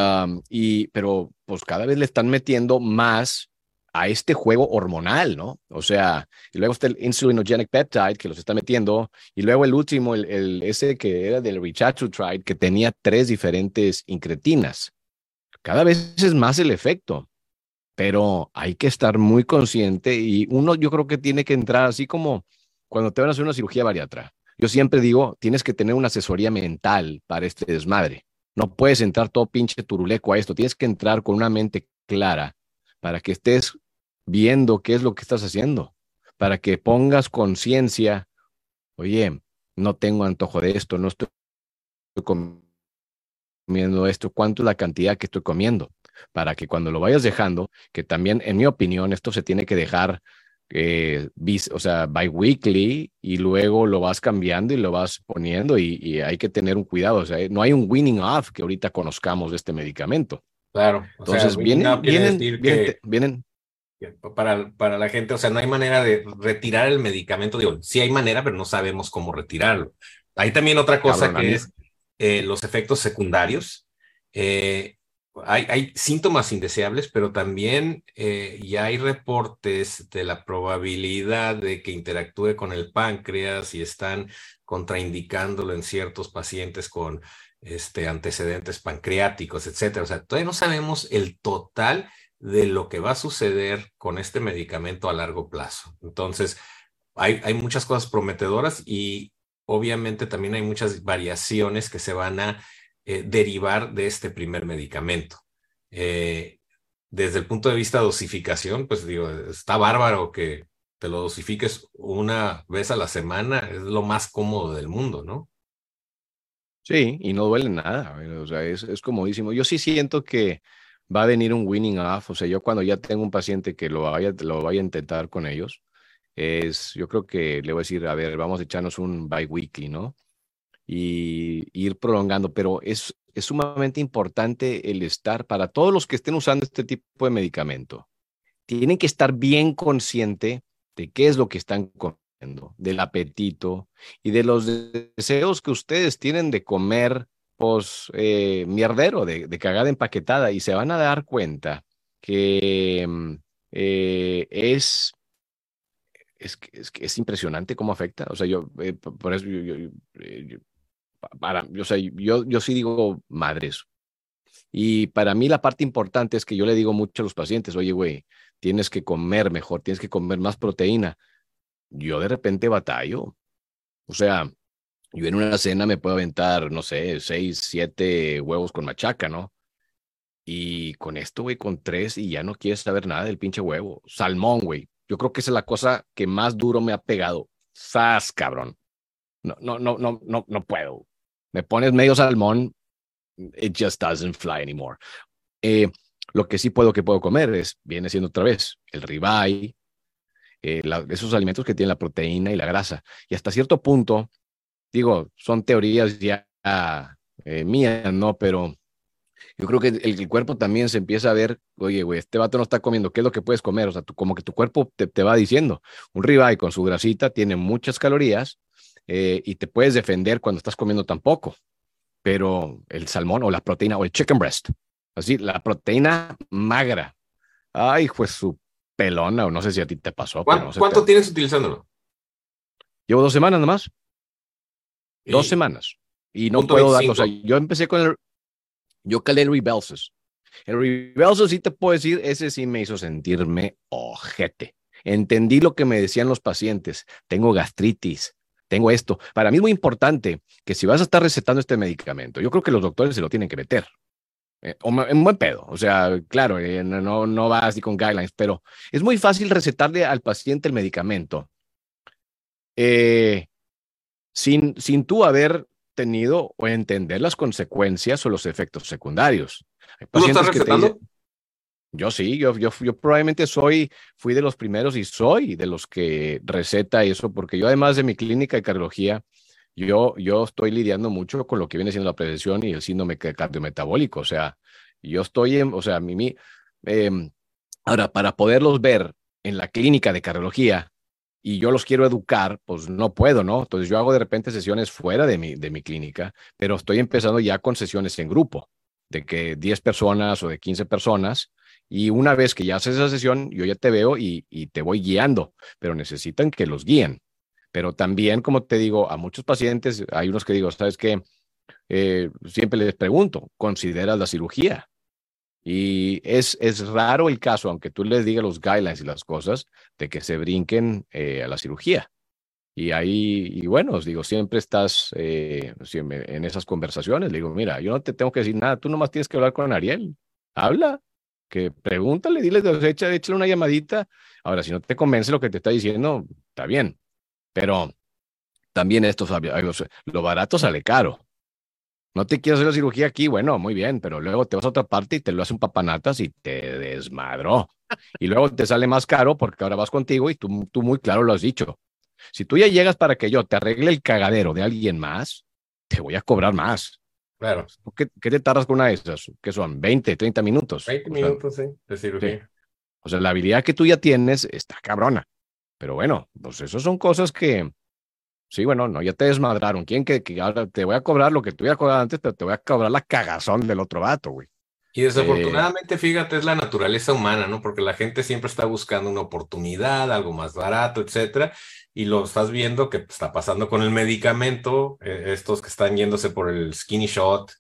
y, pero pues cada vez le están metiendo más a este juego hormonal, ¿no? O sea, y luego está el insulinogenic peptide que los está metiendo, y luego el último, el, ese que era del richatrutide, que tenía tres diferentes incretinas. Cada vez es más el efecto, pero hay que estar muy consciente y uno yo creo que tiene que entrar así como cuando te van a hacer una cirugía bariatra. Yo siempre digo, tienes que tener una asesoría mental para este desmadre. No puedes entrar todo pinche turuleco a esto, tienes que entrar con una mente clara para que estés viendo qué es lo que estás haciendo, para que pongas conciencia, oye, no tengo antojo de esto, no estoy comiendo esto, cuánto es la cantidad que estoy comiendo, para que cuando lo vayas dejando, que también, en mi opinión, esto se tiene que dejar, eh, o sea, bi-weekly y luego lo vas cambiando y lo vas poniendo y, hay que tener un cuidado, o sea, no hay un winning off que ahorita conozcamos de este medicamento. Claro. Entonces vienen, vienen, vienen, para, para la gente, o sea, no hay manera de retirar el medicamento, digo, sí hay manera, pero no sabemos cómo retirarlo. Hay también otra cosa que es eh, los efectos secundarios. Eh, hay, hay, síntomas indeseables, pero también eh, ya hay reportes de la probabilidad de que interactúe con el páncreas y están contraindicándolo en ciertos pacientes con este, antecedentes pancreáticos, etcétera. O sea, todavía no sabemos el total de lo que va a suceder con este medicamento a largo plazo. Entonces, hay, hay muchas cosas prometedoras y obviamente también hay muchas variaciones que se van a eh, derivar de este primer medicamento. Eh, desde el punto de vista de dosificación, pues digo, está bárbaro que te lo dosifiques una vez a la semana, es lo más cómodo del mundo, ¿no? Sí, y no duele nada, o sea, es, es comodísimo. Yo sí siento que va a venir un winning off. O sea, yo cuando ya tengo un paciente que lo vaya, lo vaya a intentar con ellos, es, yo creo que le voy a decir, a ver, vamos a echarnos un bi-weekly, ¿no? Y ir prolongando, pero es, es sumamente importante el estar para todos los que estén usando este tipo de medicamento. Tienen que estar bien consciente de qué es lo que están comiendo, del apetito y de los deseos que ustedes tienen de comer pues, eh, mierdero de, de, cagada empaquetada y se van a dar cuenta que mm, eh, es, es, es, es, impresionante cómo afecta. O sea, yo, eh, por eso, yo, para, o sea, yo, yo sí digo madres. Y para mí la parte importante es que yo le digo mucho a los pacientes, oye, güey, tienes que comer mejor, tienes que comer más proteína. Yo de repente batallo. O sea, yo en una cena me puedo aventar, no sé, seis, siete huevos con machaca, ¿no? Y con esto, güey, con tres y ya no quieres saber nada del pinche huevo. Salmón, güey. Yo creo que esa es la cosa que más duro me ha pegado. Sas, cabrón. No, no, no, no, no, no puedo. Me pones medio salmón, it just doesn't fly anymore. Eh, lo que sí puedo que puedo comer es, viene siendo otra vez, el ribeye, eh, esos alimentos que tienen la proteína y la grasa. Y hasta cierto punto, digo, son teorías ya eh, mías, ¿no? Pero yo creo que el, cuerpo también se empieza a ver, oye, güey, este vato no está comiendo, ¿qué es lo que puedes comer? O sea, como que tu cuerpo te, va diciendo, un ribeye con su grasita tiene muchas calorías eh, y te puedes defender cuando estás comiendo tan poco, pero el salmón o la proteína o el chicken breast, así, la proteína magra, ay, pues su pelona, o no sé si a ti te pasó. ¿Cuánto, tienes utilizándolo? Llevo dos semanas nomás. Dos semanas. Y no puedo dar, o sea, yo empecé con el, yo calé el Rebelsus. El Rebelsus sí te puedo decir, ese sí me hizo sentirme ojete. Entendí lo que me decían los pacientes. Tengo gastritis, tengo esto. Para mí es muy importante que si vas a estar recetando este medicamento, yo creo que los doctores se lo tienen que meter. Eh, en buen pedo, o sea, claro, eh, no, no va así con guidelines, pero es muy fácil recetarle al paciente el medicamento eh, sin, sin tú haber tenido o entender las consecuencias o los efectos secundarios. ¿Tú lo estás recetando? Yo sí, yo, yo, yo probablemente soy, fui de los primeros y soy de los que receta eso, porque yo además de mi clínica de cardiología, yo, yo estoy lidiando mucho con lo que viene siendo la prevención y el síndrome cardiometabólico. O sea, yo estoy en, o sea, mi, em, ahora, para poderlos ver en la clínica de cardiología, y yo los quiero educar, pues no puedo, ¿no? Entonces yo hago de repente sesiones fuera de mi, de mi clínica, pero estoy empezando ya con sesiones en grupo, de que 10 personas o de 15 personas, y una vez que ya haces esa sesión, yo ya te veo y, y te voy guiando, pero necesitan que los guíen. Pero también, como te digo, a muchos pacientes, hay unos que digo, ¿sabes qué? Eh, siempre les pregunto, ¿consideras la cirugía? Y es, es raro el caso, aunque tú les digas los guidelines y las cosas, de que se brinquen eh, a la cirugía. Y ahí, y bueno, os digo, siempre estás eh, en esas conversaciones. Le digo, mira, yo no te tengo que decir nada, tú nomás tienes que hablar con Ariel. Habla, que pregúntale, dile, échale, échale una llamadita. Ahora, si no te convence lo que te está diciendo, está bien. Pero también esto, lo barato sale caro. No te quieres hacer la cirugía aquí, bueno, muy bien, pero luego te vas a otra parte y te lo hacen papanatas y te desmadró. Y luego te sale más caro porque ahora vas contigo y tú, tú muy claro lo has dicho. Si tú ya llegas para que yo te arregle el cagadero de alguien más, te voy a cobrar más. Claro. ¿Qué, qué te tardas con una de esas? ¿Qué son? ¿20, 30 minutos? 20 minutos, sí, de cirugía. O sea, la habilidad que tú ya tienes está cabrona. Pero bueno, pues eso son cosas que, Sí, bueno, no, ya te desmadraron. ¿Quién que, ahora te voy a cobrar lo que te a cobrar antes, pero te voy a cobrar la cagazón del otro vato, güey? Y desafortunadamente, fíjate, es la naturaleza humana, ¿no? Porque la gente siempre está buscando una oportunidad, algo más barato, etcétera, y lo estás viendo que está pasando con el medicamento, eh, estos que están yéndose por el skinny shot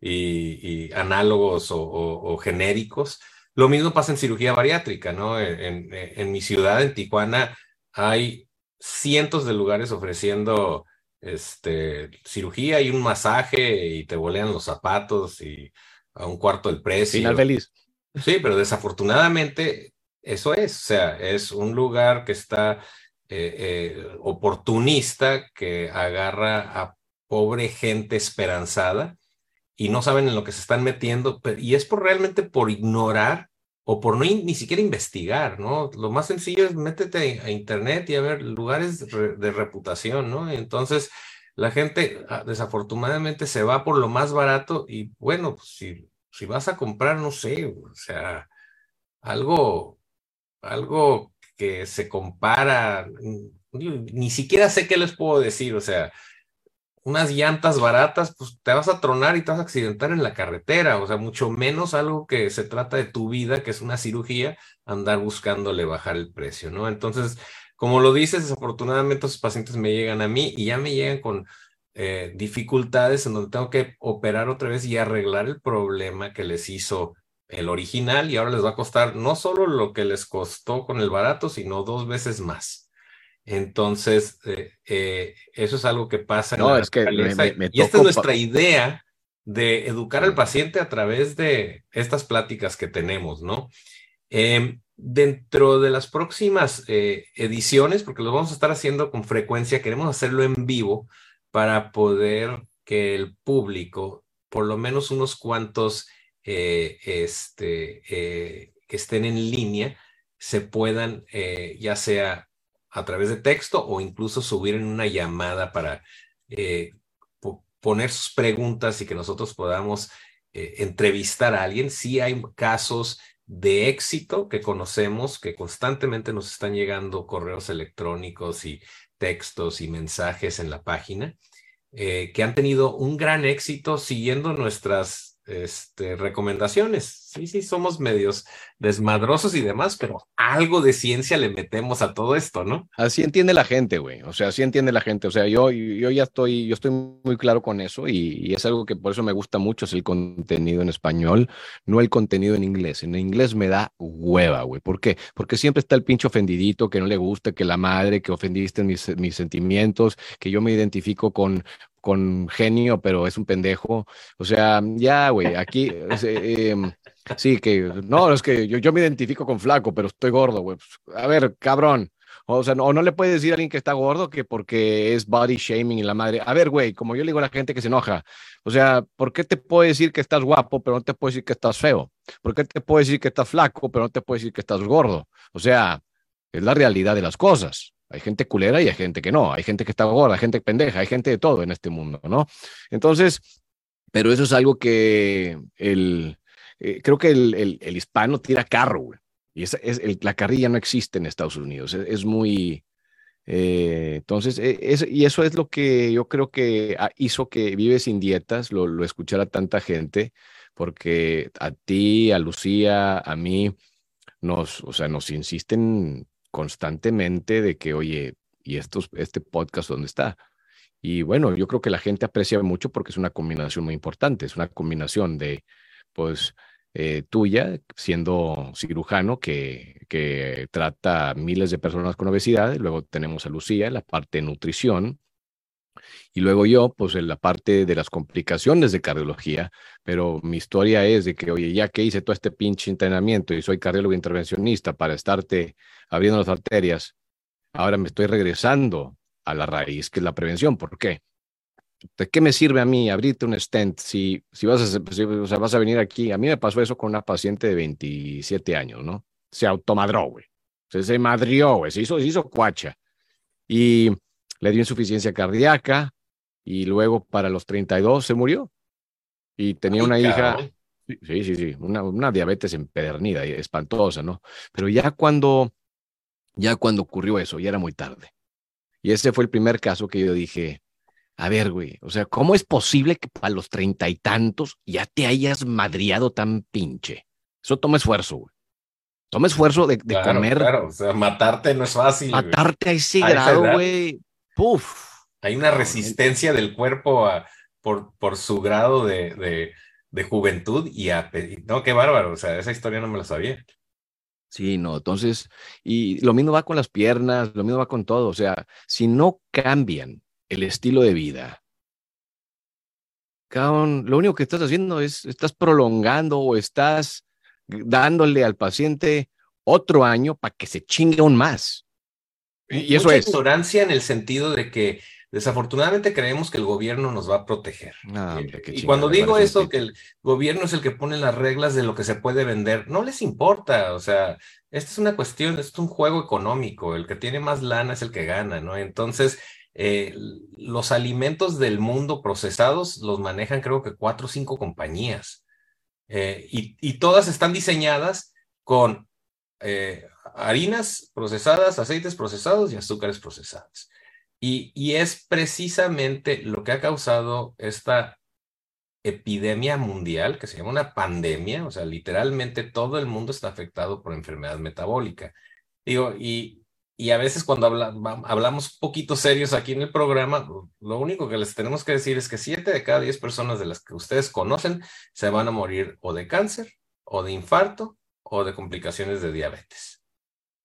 y, análogos o, genéricos. Lo mismo pasa en cirugía bariátrica, ¿no? En, en mi ciudad, en Tijuana, hay cientos de lugares ofreciendo este, cirugía y un masaje y te bolean los zapatos y a un cuarto del precio. Final feliz. Sí, pero desafortunadamente eso es, o sea, es un lugar que está eh, eh, oportunista, que agarra a pobre gente esperanzada y no saben en lo que se están metiendo, y es por realmente por ignorar o por no ni siquiera investigar, ¿no? Lo más sencillo es métete a internet y a ver lugares de reputación, ¿no? entonces la gente ah, desafortunadamente se va por lo más barato y bueno, pues si, si vas a comprar, no sé, o sea, algo, algo que se compara, ni siquiera sé qué les puedo decir, o sea, unas llantas baratas, pues te vas a tronar y te vas a accidentar en la carretera, o sea, mucho menos algo que se trata de tu vida, que es una cirugía, andar buscándole bajar el precio, ¿no? Entonces, como lo dices, desafortunadamente esos pacientes me llegan a mí y ya me llegan con eh, dificultades en donde tengo que operar otra vez y arreglar el problema que les hizo el original y ahora les va a costar no solo lo que les costó con el barato, sino dos veces más. Entonces, eh, eh, eso es algo que pasa. No, es que y esta es nuestra idea de educar al paciente a través de estas pláticas que tenemos, ¿no? Em, dentro de las próximas eh, ediciones, porque lo vamos a estar haciendo con frecuencia, queremos hacerlo en vivo para poder que el público, por lo menos unos cuantos este, que estén en línea se puedan, ya sea a través de texto o incluso subir en una llamada para poner sus preguntas y que nosotros podamos entrevistar a alguien. Sí hay casos de éxito que conocemos, que constantemente nos están llegando correos electrónicos y textos y mensajes en la página, que han tenido un gran éxito siguiendo nuestras este, recomendaciones. Sí, sí, somos medios desmadrosos y demás, pero algo de ciencia le metemos a todo esto, ¿no? Así entiende la gente, güey. O sea, así entiende la gente. O sea, yo, yo ya estoy, yo estoy muy claro con eso y, es algo que por eso me gusta mucho, es el contenido en español, no el contenido en inglés. En inglés me da hueva, güey. ¿Por qué? Porque siempre está el pinche ofendidito que no le gusta, que la madre, que ofendiste mis, mis sentimientos, que yo me identifico con, con genio, pero es un pendejo. O sea, ya, güey, aquí, em, sí, que, no, es que yo, yo me identifico con flaco, pero estoy gordo, güey. A ver, cabrón. O sea, no, no le puedes decir a alguien que está gordo que porque es body shaming y la madre. A ver, güey, como yo le digo a la gente que se enoja. O sea, ¿por qué te puedo decir que estás guapo, pero no te puedo decir que estás feo? ¿Por qué te puedo decir que estás flaco, pero no te puedo decir que estás gordo? O sea, es la realidad de las cosas. Hay gente culera y hay gente que no. Hay gente que está gorda, hay gente pendeja, hay gente de todo en este mundo, ¿no? Entonces, pero eso es algo que el, eh, creo que el, el, hispano tira carro, güey. Y es, la carrilla no existe en Estados Unidos. Es, muy... Eh, entonces, e, y eso es lo que yo creo que hizo que Vive sin Dietas lo, lo escuchara tanta gente, porque a ti, a Lucía, a mí, nos, o sea, nos insisten constantemente de que, oye, ¿y estos, este podcast dónde está? Y bueno, yo creo que la gente aprecia mucho porque es una combinación muy importante, es una combinación de, pues, eh, tuya, siendo cirujano que, que trata miles de personas con obesidad, luego tenemos a Lucía la parte de nutrición, y luego yo, pues en la parte de las complicaciones de cardiología, pero mi historia es de que, oye, ya que hice todo este pinche entrenamiento y soy cardiólogo intervencionista para estarte abriendo las arterias, ahora me estoy regresando a la raíz, que es la prevención. ¿Por qué? ¿De qué me sirve a mí abrirte un stent si, si, vas, a, o sea, vas a venir aquí? A mí me pasó eso con una paciente de 27 años, ¿no? Se automadró, güey. Se, se madrió, güey. Se hizo, se hizo cuacha. Y le dio insuficiencia cardíaca y luego para los 32 se murió. Y tenía una hija, sí, sí, sí, una, una diabetes empedernida y espantosa, ¿no? Pero ya cuando, ya cuando ocurrió eso, ya era muy tarde. Y ese fue el primer caso que yo dije, a ver, güey, o sea, ¿cómo es posible que para los treinta y tantos ya te hayas madriado tan pinche? Eso toma esfuerzo, güey. Toma esfuerzo de, comer. Claro, o sea, matarte no es fácil. Matarte a ese grado, güey. Puf. Hay una resistencia del cuerpo por, por su grado de, de, juventud y a, no, qué bárbaro, o sea, esa historia no me la sabía. Sí, no, entonces, y lo mismo va con las piernas, lo mismo va con todo, o sea, si no cambian el estilo de vida, cabrón, lo único que estás haciendo es, estás prolongando o estás dándole al paciente otro año para que se chingue aún más. Y, eso es. ignorancia en el sentido de que desafortunadamente creemos que el gobierno nos va a proteger. Eh, y cuando digo eso, que el gobierno es el que pone las reglas de lo que se puede vender, no les importa. O sea, esta es una cuestión, es un juego económico. El que tiene más lana es el que gana, ¿no? Entonces, eh, los alimentos del mundo procesados los manejan creo que cuatro o cinco compañías. Eh, y, y, todas están diseñadas con harinas procesadas, aceites procesados y azúcares procesados. Y, es precisamente lo que ha causado esta epidemia mundial, que se llama una pandemia, o sea, literalmente todo el mundo está afectado por enfermedad metabólica. Digo, y a veces cuando hablamos poquito serios aquí en el programa, lo único que les tenemos que decir es que siete de cada diez personas de las que ustedes conocen se van a morir o de cáncer, o de infarto, o de complicaciones de diabetes.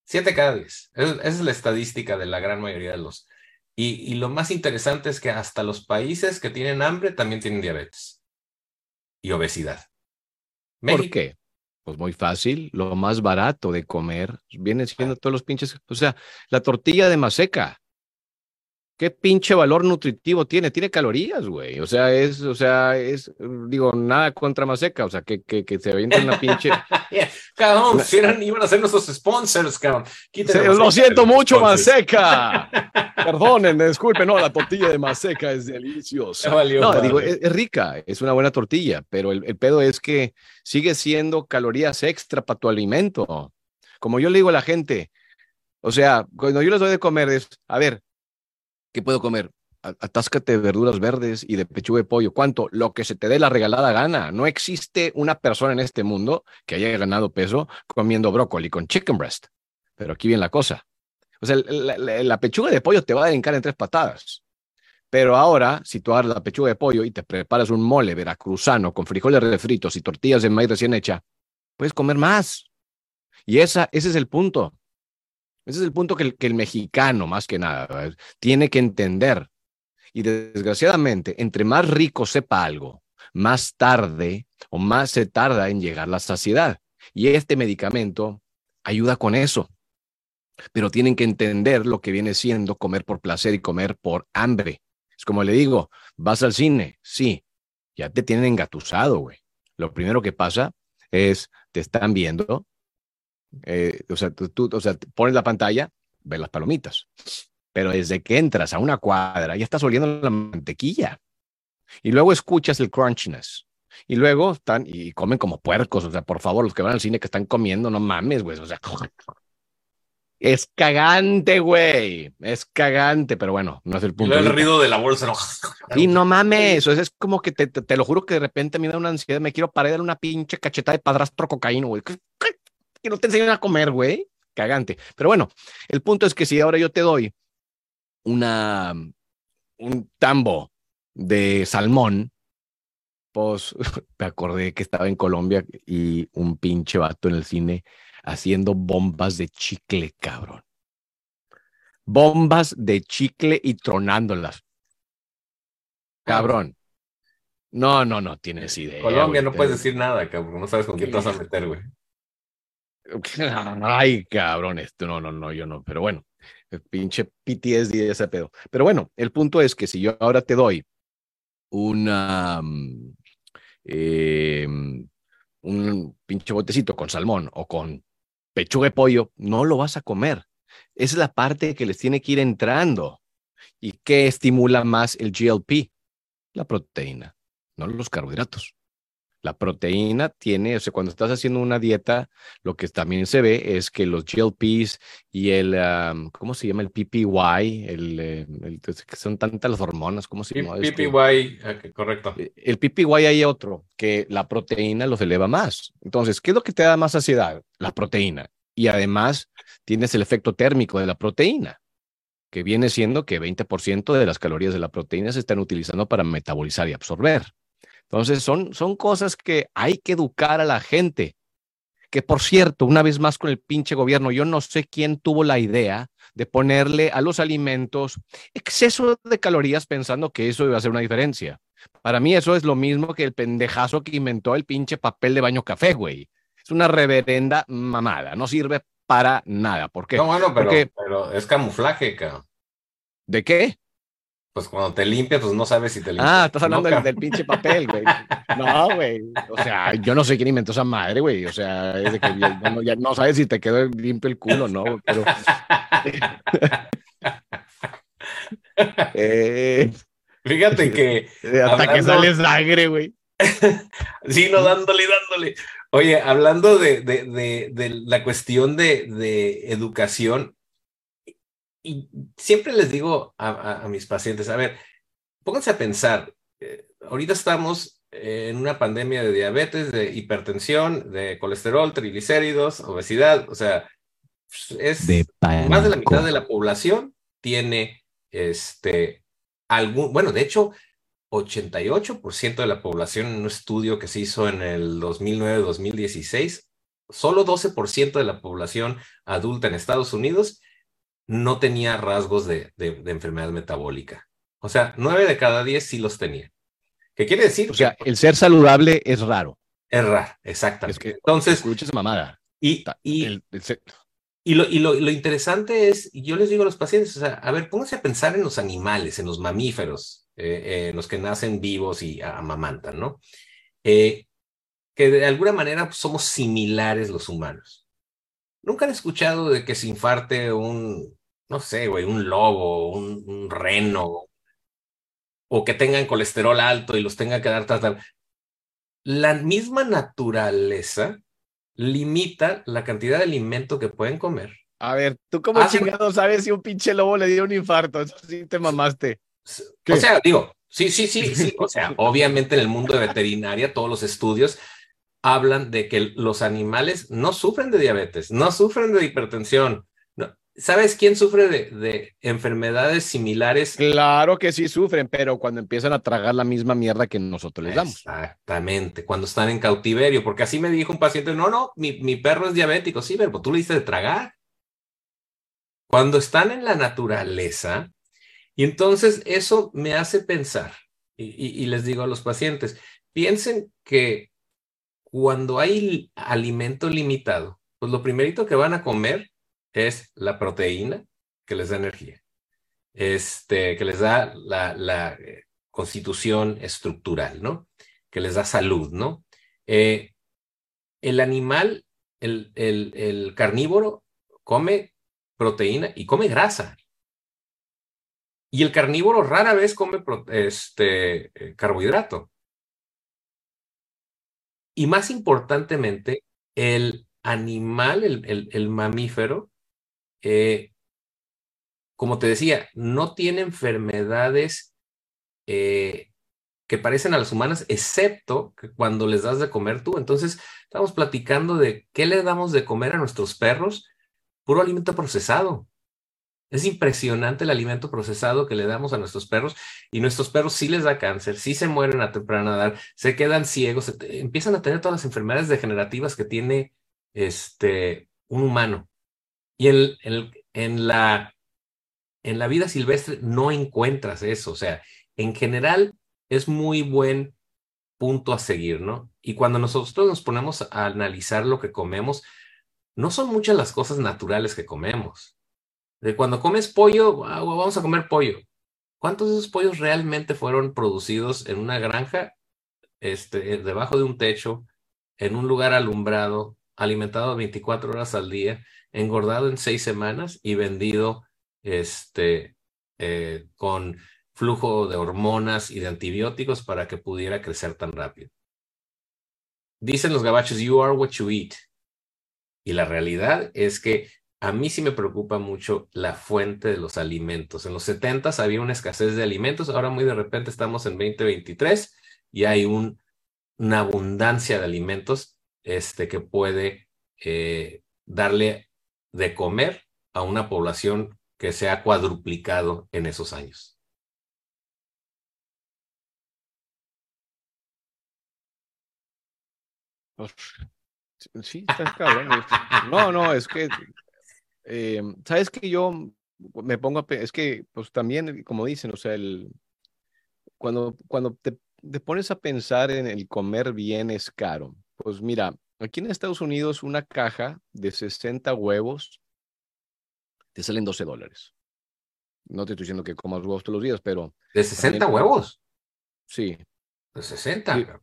Siete cada diez. Esa es la estadística de la gran mayoría de los. Y, y lo más interesante es que hasta los países que tienen hambre también tienen diabetes y obesidad. ¿Por qué? Pues muy fácil, lo más barato de comer viene siendo todos los pinches, o sea, la tortilla de maseca. ¿Qué pinche valor nutritivo tiene? Tiene calorías, güey. O sea, es, o sea, es, digo, nada contra Maseca, o sea, que, que, que se avienta una pinche. cabrón, si eran, iban a ser nuestros sponsors, cabrón. lo siento mucho, Maseca. Perdonen, disculpen, no, la tortilla de Maseca es deliciosa. no, digo, es, rica, es una buena tortilla, pero el, el pedo es que sigue siendo calorías extra para tu alimento. Como yo le digo a la gente, o sea, cuando yo les doy de comer, es, a ver, ¿Qué puedo comer? Atáscate de verduras verdes y de pechuga de pollo. ¿Cuánto? Lo que se te dé la regalada gana. No existe una persona en este mundo que haya ganado peso comiendo brócoli con chicken breast. Pero aquí viene la cosa. O sea, la, pechuga de pollo te va a delincar en tres patadas. Pero ahora, si tú agarras la pechuga de pollo y te preparas un mole veracruzano con frijoles refritos y tortillas de maíz recién hecha, puedes comer más. Y esa, ese es el punto. Ese es el punto que el, mexicano, más que nada, tiene que entender. Y desgraciadamente, entre más rico sepa algo, más tarde o más se tarda en llegar la saciedad. Y este medicamento ayuda con eso. Pero tienen que entender lo que viene siendo comer por placer y comer por hambre. Es como le digo, vas al cine, sí, ya te tienen engatusado, güey. Lo primero que pasa es, te están viendo, eh, o sea, tú, o sea, pones la pantalla, ves las palomitas. Pero desde que entras a una cuadra, ya estás oliendo la mantequilla. Y luego escuchas el crunchiness. Y luego están y comen como puercos. O sea, por favor, los que van al cine que están comiendo, no mames, güey. O sea, es cagante, güey. Es cagante, pero bueno, no es el punto. el ruido de la bolsa, no. Y no mames, es, es como que te, te, lo juro que de repente me da una ansiedad, me quiero parar de una pinche cacheta de padrastro cocaíno, güey que no te enseñan a comer, güey. Cagante. Pero bueno, el punto es que si ahora yo te doy una, un tambo de salmón, pues me acordé que estaba en Colombia y un pinche vato en el cine haciendo bombas de chicle, cabrón. Bombas de chicle y tronándolas. Cabrón. No, no, no tienes idea. Colombia no puedes decir nada, cabrón. No sabes con quién te vas a meter, güey. Ay, cabrón, esto no, no, no, yo no, pero bueno, el pinche PTSD ese pedo. Pero bueno, el punto es que si yo ahora te doy una, mm, em, un pinche botecito con salmón o con pechuga de pollo, no lo vas a comer. Es la parte que les tiene que ir entrando. ¿Y qué estimula más el GLP? La proteína, no los carbohidratos. La proteína tiene, o sea, cuando estás haciendo una dieta, lo que también se ve es que los GLPs y el, ¿cómo se llama? El PPY, el, eh, que son tantas las hormonas, ¿cómo se llama? PPY, este correcto. Eh, el PPY hay otro, que la proteína los eleva más. Entonces, ¿qué es lo que te da más saciedad? La proteína. Y además tienes el efecto térmico de la proteína que viene siendo que 20% de las calorías de la proteína se están utilizando para metabolizar y absorber. Entonces, son, son cosas que hay que educar a la gente. Que por cierto, una vez más con el pinche gobierno, yo no sé quién tuvo la idea de ponerle a los alimentos exceso de calorías pensando que eso iba a hacer una diferencia. Para mí eso es lo mismo que el pendejazo que inventó el pinche papel de baño café, güey. Es una reverenda mamada, no sirve para nada. ¿Por qué? No, bueno, pero, pero es camuflaje, cabrón. ¿De qué? Pues cuando te limpias, pues no sabes si te limpias. Ah, estás hablando del, pinche papel, güey. No, güey. O sea, yo no sé quién inventó esa madre, güey. O sea, es de que ya, no, sabes si te quedó limpio el culo, ¿no? Pero. eh, Fíjate que. Hasta que sale sangre, güey. sí, no, dándole, dándole. Oye, hablando de, de, de, de la cuestión de, de educación, y siempre les digo a, mis pacientes, a ver, pónganse a pensar, eh, ahorita estamos en una pandemia de diabetes, de hipertensión, de colesterol, triglicéridos, obesidad, o sea, es más de la mitad de la población tiene este algún, bueno, de hecho, 88% de la población en un estudio que se hizo en el 2009-2016, solo 12% de la población adulta en Estados Unidos no tenía rasgos de, enfermedad metabólica. O sea, 9 de cada 10 sí los tenía. ¿Qué quiere decir? O sea, el ser saludable es raro. Es raro, exactamente. que Entonces, escuches mamada. Y, y, y, lo, y lo, lo, interesante es, yo les digo a los pacientes, o sea, a ver, pónganse a pensar en los animales, en los mamíferos, eh, los que nacen vivos y amamantan, ¿no? Eh, que de alguna manera pues, somos similares los humanos. Nunca han escuchado de que se infarte un, no sé, güey, un lobo, un, un reno, o que tengan colesterol alto y los tengan que dar tratar. La misma naturaleza limita la cantidad de alimento que pueden comer. A ver, ¿tú cómo chingado sabes si un pinche lobo le dio un infarto? Eso sí te mamaste. O sea, digo, sí, sí, sí, sí. O sea, obviamente en el mundo de veterinaria todos los estudios hablan de que los animales no sufren de diabetes, no sufren de hipertensión, ¿Sabes quién sufre de, enfermedades similares? Claro que sí sufren, pero cuando empiezan a tragar la misma mierda que nosotros les damos. Exactamente, cuando están en cautiverio, porque así me dijo un paciente, no, no, mi, mi perro es diabético, sí, pero tú le diste de tragar. Cuando están en la naturaleza, y entonces eso me hace pensar, y les digo a los pacientes, piensen que cuando hay alimento limitado, pues lo primerito que van a comer es la proteína que les da energía, este, que les da la, eh, constitución estructural, ¿no? Que les da salud, ¿no? Eh, el animal, el, el, carnívoro, come proteína y come grasa. Y el carnívoro rara vez come este, eh, carbohidrato. Y más importantemente, el animal, el, el mamífero, eh, como te decía, no tiene enfermedades eh, que parecen a las humanas, excepto que cuando les das de comer tú. Entonces, estamos platicando de qué le damos de comer a nuestros perros, puro alimento procesado. Es impresionante el alimento procesado que le damos a nuestros perros y nuestros perros sí les da cáncer, sí se mueren a temprana edad, se quedan ciegos, empiezan a tener todas las enfermedades degenerativas que tiene este, un humano. Y en, en, la, en la vida silvestre no encuentras eso. O sea, en general es muy buen punto a seguir, ¿no? Y cuando nosotros nos ponemos a analizar lo que comemos, no son muchas las cosas naturales que comemos. Cuando comes pollo, vamos a comer pollo. ¿Cuántos de esos pollos realmente fueron producidos en una granja, este, debajo de un techo, en un lugar alumbrado, alimentado 24 horas al día, engordado en seis semanas y vendido este, eh, con flujo de hormonas y de antibióticos para que pudiera crecer tan rápido. Dicen los gabachos, you are what you eat. Y la realidad es que a mí sí me preocupa mucho la fuente de los alimentos. En los 70 había una escasez de alimentos, ahora muy de repente estamos en 2023 y hay una abundancia de alimentos este, que puede eh, darle de comer a una población que se ha cuadruplicado en esos años. Sí, está cabrón. No, no, es que, eh, sabes que yo me pongo a, es que, pues también, como dicen, o sea, el, cuando, cuando te, te pones a pensar en el comer bien es caro. Pues mira, Aquí en Estados Unidos, una caja de 60 huevos te salen 12 dólares. No te estoy diciendo que comas huevos todos los días, pero. ¿De 60 huevos? Sí. ¿De 60?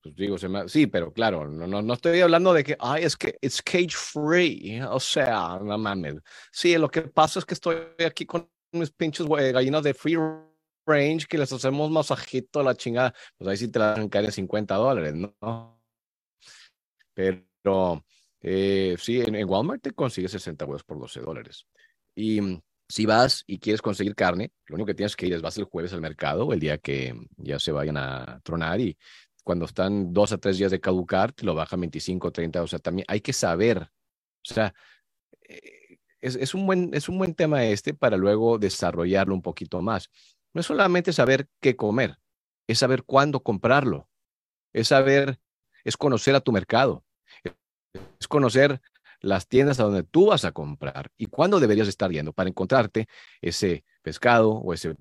Pues digo, sí, pero claro, no, no, no estoy hablando de que, ay, es que es cage free. O sea, no mames. Sí, lo que pasa es que estoy aquí con mis pinches gallinas de free range que les hacemos masajito a la chingada. Pues ahí sí te la van a caer en 50 dólares, ¿no? Pero eh, sí, en, Walmart te consigues 60 huevos por 12 dólares. Y mm, si vas y quieres conseguir carne, lo único que tienes que ir es vas el jueves al mercado el día que ya se vayan a tronar y cuando están dos a tres días de caducar, te lo bajan 25, 30. O sea, también hay que saber. O sea, eh, es, un buen, es un buen tema este para luego desarrollarlo un poquito más. No es solamente saber qué comer, es saber cuándo comprarlo, es saber, es conocer a tu mercado, es conocer las tiendas a donde tú vas a comprar y cuándo deberías estar yendo para encontrarte ese pescado o ese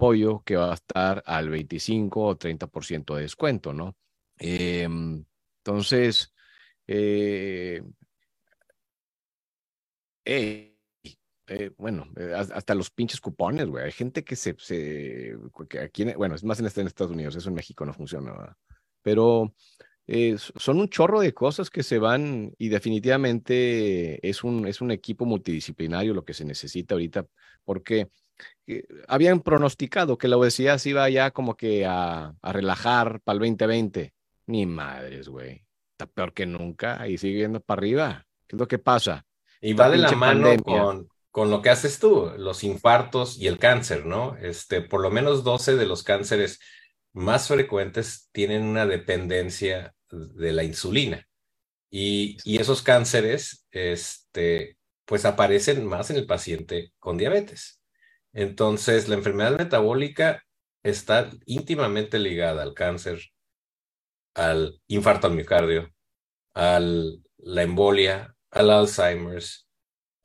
pollo que va a estar al 25 o 30% de descuento, ¿no? Em, entonces, eh, eh, bueno, eh, hasta los pinches cupones, güey. Hay gente que se, se aquí, bueno, es más en, en Estados Unidos, eso en México no funciona, pero son un chorro de cosas que se van y definitivamente es un, es un equipo multidisciplinario lo que se necesita ahorita, porque habían pronosticado que la obesidad se iba ya como que a, a relajar para el 2020. Ni madres, güey. Está peor que nunca y sigue yendo para arriba. ¿Qué es lo que pasa? Y va de la mano con, con lo que haces tú, los infartos y el cáncer, ¿no? Este, por lo menos 12 de los cánceres más frecuentes tienen una dependencia de la insulina. Y, y esos cánceres, este, pues aparecen más en el paciente con diabetes. Entonces, la enfermedad metabólica está íntimamente ligada al cáncer, al infarto al miocardio, a la embolia, al Alzheimer's,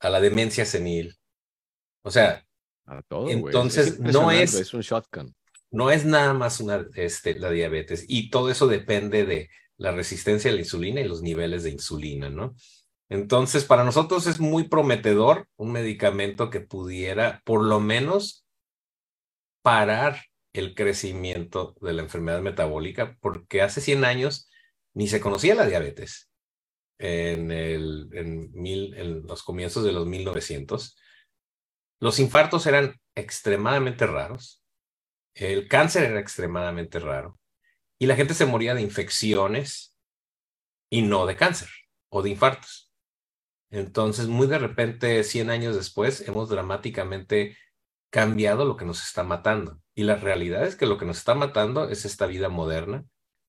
a la demencia senil. O sea, entonces no es, un shotgun. No es nada más una, este, la diabetes y todo eso depende de la resistencia a la insulina y los niveles de insulina, ¿no? Entonces, para nosotros es muy prometedor un medicamento que pudiera por lo menos parar el crecimiento de la enfermedad metabólica, porque hace 100 años ni se conocía la diabetes. En, en los comienzos de los 1900, los infartos eran extremadamente raros, el cáncer era extremadamente raro, y la gente se moría de infecciones y no de cáncer o de infartos. Entonces, muy de repente, 100 años después, hemos dramáticamente cambiado lo que nos está matando. Y la realidad es que lo que nos está matando es esta vida moderna,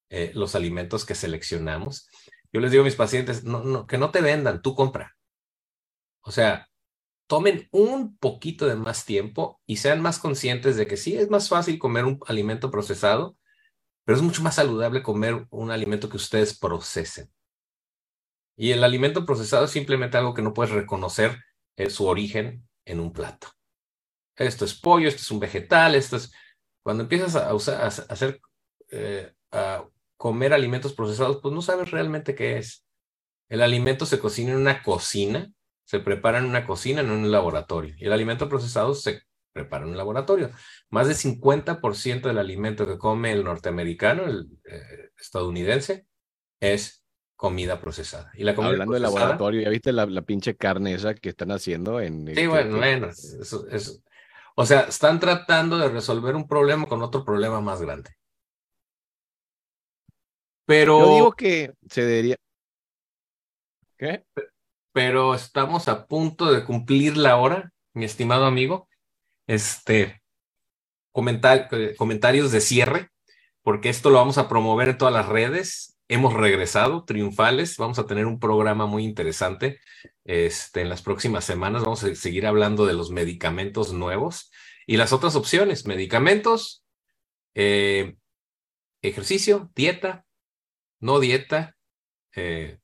eh, los alimentos que seleccionamos. Yo les digo a mis pacientes, no, no, que no te vendan, tú compra. O sea, tomen un poquito de más tiempo y sean más conscientes de que sí, es más fácil comer un alimento procesado, pero es mucho más saludable comer un alimento que ustedes procesen. Y el alimento procesado es simplemente algo que no puedes reconocer eh, su origen en un plato. Esto es pollo, esto es un vegetal, esto es... Cuando empiezas a, hacer, eh, a comer alimentos procesados, pues no sabes realmente qué es. El alimento se cocina en una cocina, se prepara en una cocina, no en un laboratorio. Y el alimento procesado se prepara en un laboratorio. Más del 50% del alimento que come el norteamericano, el eh, estadounidense, es comida procesada. Y la comida Hablando de laboratorio, ¿ya viste la, pinche carne esa que están haciendo en... Sí, bueno, bueno, eso, eso, o sea, están tratando de resolver un problema con otro problema más grande. Pero... Yo digo que se debería... ¿Qué? Pero estamos a punto de cumplir la hora, mi estimado amigo. Este, comentar, eh, comentarios de cierre, porque esto lo vamos a promover en todas las redes hemos regresado triunfales. Vamos a tener un programa muy interesante este, en las próximas semanas. Vamos a seguir hablando de los medicamentos nuevos y las otras opciones. Medicamentos, eh, ejercicio, dieta, no dieta, eh,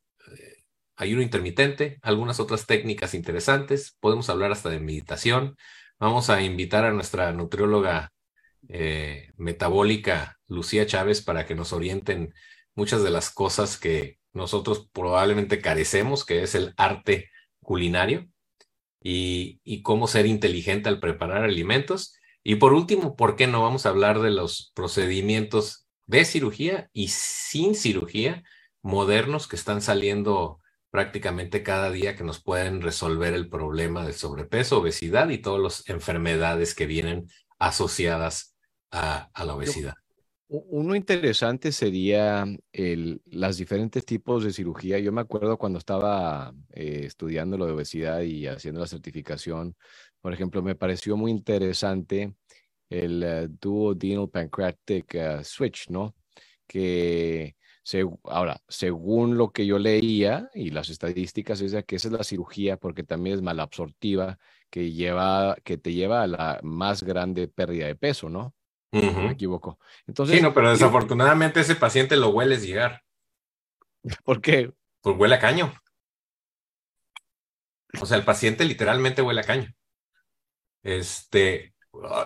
ayuno intermitente, algunas otras técnicas interesantes. Podemos hablar hasta de meditación. Vamos a invitar a nuestra nutrióloga eh, metabólica, Lucía Chávez, para que nos orienten muchas de las cosas que nosotros probablemente carecemos, que es el arte culinario y, cómo ser inteligente al preparar alimentos. Y por último, ¿por qué no vamos a hablar de los procedimientos de cirugía y sin cirugía modernos que están saliendo prácticamente cada día que nos pueden resolver el problema del sobrepeso, obesidad y todas las enfermedades que vienen asociadas a la obesidad? Uno interesante sería el, las diferentes tipos de cirugía. Yo me acuerdo cuando estaba eh, estudiando lo de obesidad y haciendo la certificación, por ejemplo, me pareció muy interesante el uh, duodenal pancreatic uh, switch, ¿no? Que ahora, según lo que yo leía y las estadísticas, es que esa es la cirugía porque también es malabsortiva que, lleva, que te lleva a la más grande pérdida de peso, ¿no? Me equivoco. Entonces, sí, no, pero desafortunadamente ese paciente lo hueles llegar. ¿Por qué? Pues huele a caño. O sea, el paciente literalmente huele a caño. Este,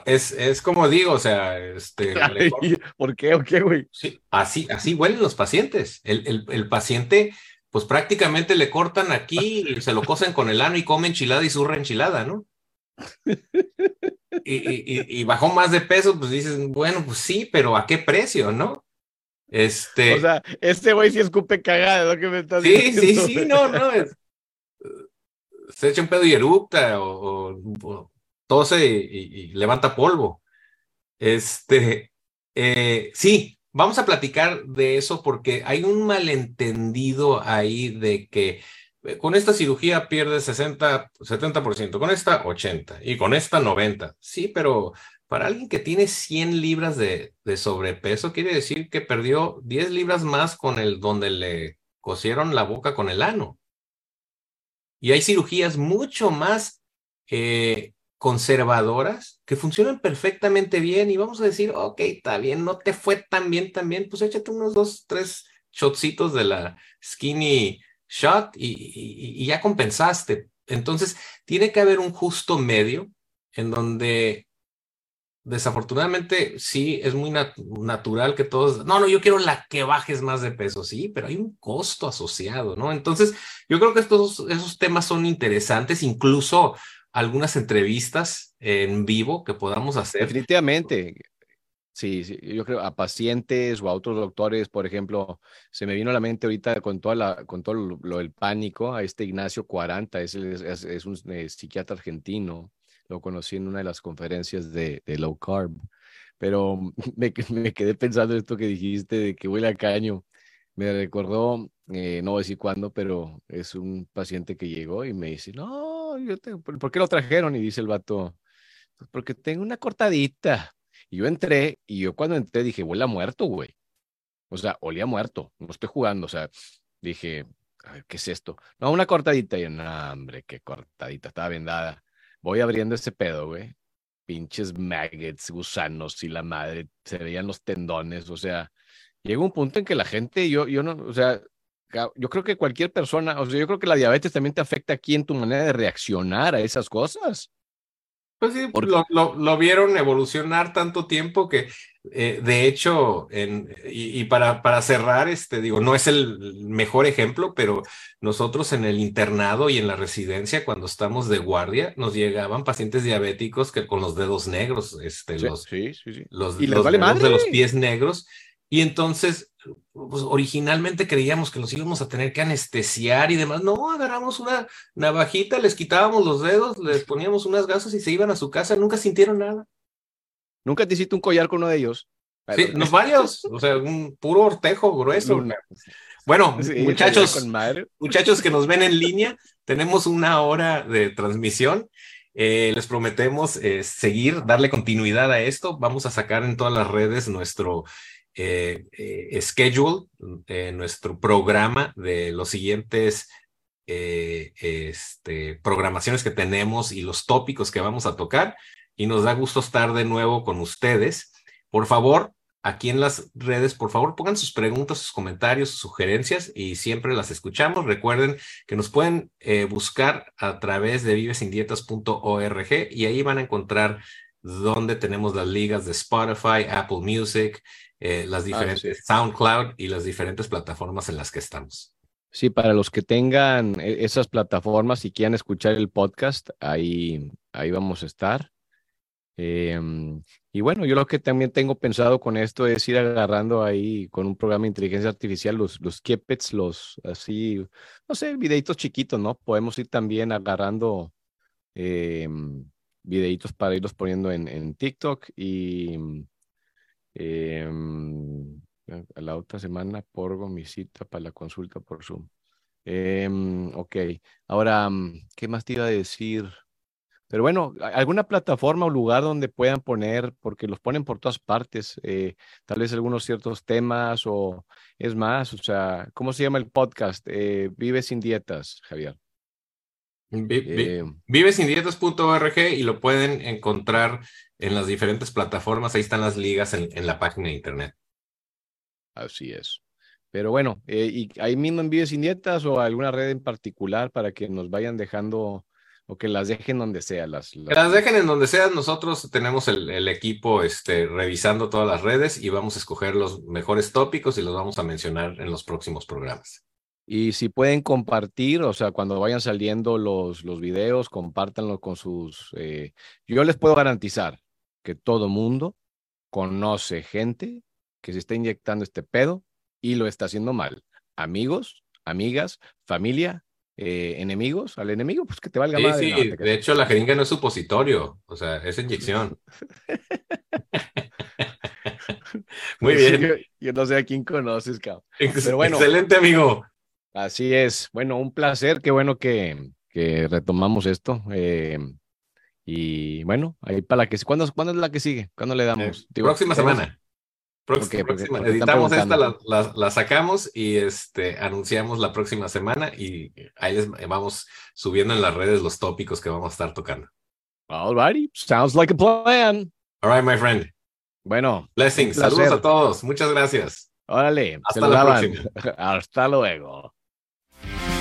es, es como digo, o sea, este. ¿Por qué o qué, güey? Sí, así, así huelen los pacientes. El, el, paciente, pues prácticamente le cortan aquí, y se lo cosen con el ano y come enchilada y zurra enchilada, ¿no? Y, y, y, bajó más de peso, pues dices, bueno, pues sí, pero ¿a qué precio, no? Este. O sea, este güey sí escupe cagada, ¿no? Que me estás sí, Sí, sí, no, no. Es, se echa un pedo y erupta o, tose y, levanta polvo. Este, eh, sí, vamos a platicar de eso porque hay un malentendido ahí de que con esta cirugía pierde 60, 70%, con esta 80 y con esta 90. Sí, pero para alguien que tiene 100 libras de, de, sobrepeso, quiere decir que perdió 10 libras más con el donde le cosieron la boca con el ano. Y hay cirugías mucho más eh, conservadoras que funcionan perfectamente bien y vamos a decir, ok, está bien, no te fue tan bien, tan bien, pues échate unos dos, tres shotcitos de la skinny shot y, ya compensaste. Entonces, tiene que haber un justo medio en donde desafortunadamente sí es muy natural que todos, no, no, yo quiero la que bajes más de peso, sí, pero hay un costo asociado, ¿no? Entonces, yo creo que estos, esos temas son interesantes, incluso algunas entrevistas en vivo que podamos hacer. Definitivamente. Sí, sí, yo creo a pacientes o a otros doctores, por ejemplo, se me vino a la mente ahorita con, toda la, con todo lo, del pánico a este Ignacio 40, es, es, es un eh, psiquiatra argentino lo conocí en una de las conferencias de, low carb, pero me, me, quedé pensando en esto que dijiste de que huele a caño. Me recordó, eh, no voy a decir cuándo, pero es un paciente que llegó y me dice, no, yo te, ¿por qué lo trajeron? Y dice el vato, pues porque tengo una cortadita. Yo entré y yo cuando entré dije, huele a muerto, güey. O sea, olía muerto, no estoy jugando, o sea, dije, a ¿qué es esto? No, una cortadita. Y yo, no, hombre, qué cortadita, estaba vendada. Voy abriendo ese pedo, güey. Pinches maggots, gusanos y la madre, se veían los tendones, o sea, llega un punto en que la gente, yo, yo no, o sea, yo creo que cualquier persona, o sea, yo creo que la diabetes también te afecta aquí en tu manera de reaccionar a esas cosas. Pues sí, lo, lo, lo, vieron evolucionar tanto tiempo que, eh, de hecho, en, y, para, para cerrar, este, digo, no es el mejor ejemplo, pero nosotros en el internado y en la residencia, cuando estamos de guardia, nos llegaban pacientes diabéticos que con los dedos negros, este, los, sí, sí, sí. los, ¿Y los de los pies negros, y entonces, pues originalmente creíamos que los íbamos a tener que anestesiar y demás. No, agarramos una navajita, les quitábamos los dedos, les poníamos unas gasas y se iban a su casa, nunca sintieron nada. ¿Nunca te hiciste un collar con uno de ellos? Sí, no varios, o sea, un puro ortejo grueso. Bueno, muchachos, muchachos que nos ven en línea, tenemos una hora de transmisión. Eh, les prometemos eh, seguir, darle continuidad a esto. Vamos a sacar en todas las redes nuestro eh, eh, schedule, eh, nuestro programa de los siguientes este, programaciones que tenemos y los tópicos que vamos a tocar. Y nos da gusto estar de nuevo con ustedes. Por favor, aquí en las redes, por favor, pongan sus preguntas, sus comentarios, sus sugerencias y siempre las escuchamos. Recuerden que nos pueden buscar a través de vivesindietas.org y ahí van a encontrar donde tenemos las ligas de Spotify, Apple Music, eh, las ah, diferentes SoundCloud y las diferentes plataformas en las que estamos. Sí, para los que tengan e, esas plataformas y quieran escuchar el podcast, ahí, ahí vamos a estar. Em, y bueno, yo lo que también tengo pensado con esto es ir agarrando ahí con un programa de inteligencia artificial los, los los así, no sé, videitos chiquitos, ¿no? Podemos ir también agarrando eh, videitos para irlos poniendo en, en TikTok y eh, la otra semana por mi cita para la consulta por Zoom. Eh, ok, ahora, ¿qué más te iba a decir? Pero bueno, alguna plataforma o lugar donde puedan poner, porque los ponen por todas partes, eh, tal vez algunos ciertos temas o es más, o sea, ¿cómo se llama el podcast? Eh, Vive sin dietas, Javier. Eh, Vivesindietas.org y lo pueden encontrar en las diferentes plataformas. Ahí están las ligas en, la página de internet. Así es. Pero bueno, ¿y ahí mismo en Vive sin dietas o alguna red en particular para que nos vayan dejando o que las dejen donde sea. Las, las... Que las dejen en donde sea. Nosotros tenemos el, equipo este, revisando todas las redes y vamos a escoger los mejores tópicos y los vamos a mencionar en los próximos programas. Y si pueden compartir, o sea, cuando vayan saliendo los, los videos, compártanlo con sus... Eh, yo les puedo garantizar que todo mundo conoce gente que se está inyectando este pedo y lo está haciendo mal. Amigos, amigas, familia, eh, enemigos, al enemigo, pues que te valga. Sí, sí, de hecho la jeringa no es supositorio, o sea, es inyección. Muy bien. Yo, no sé a quién conoces, cabrón. Pero bueno, Excelente, amigo. Así es. Bueno, un placer. Qué bueno que, que retomamos esto. Eh, y bueno, ahí para la que ¿cuándo, ¿cuándo es la que sigue? ¿Cuándo le damos? Eh, próxima semana editamos esta, la, sacamos y este, anunciamos la próxima semana y ahí les vamos subiendo en las redes los tópicos que vamos a estar tocando. Alrighty, sounds like a plan. All right, my friend. Bueno. Blessings. Saludos a todos. Muchas gracias. Órale. Hasta la próxima. Hasta luego. Bye.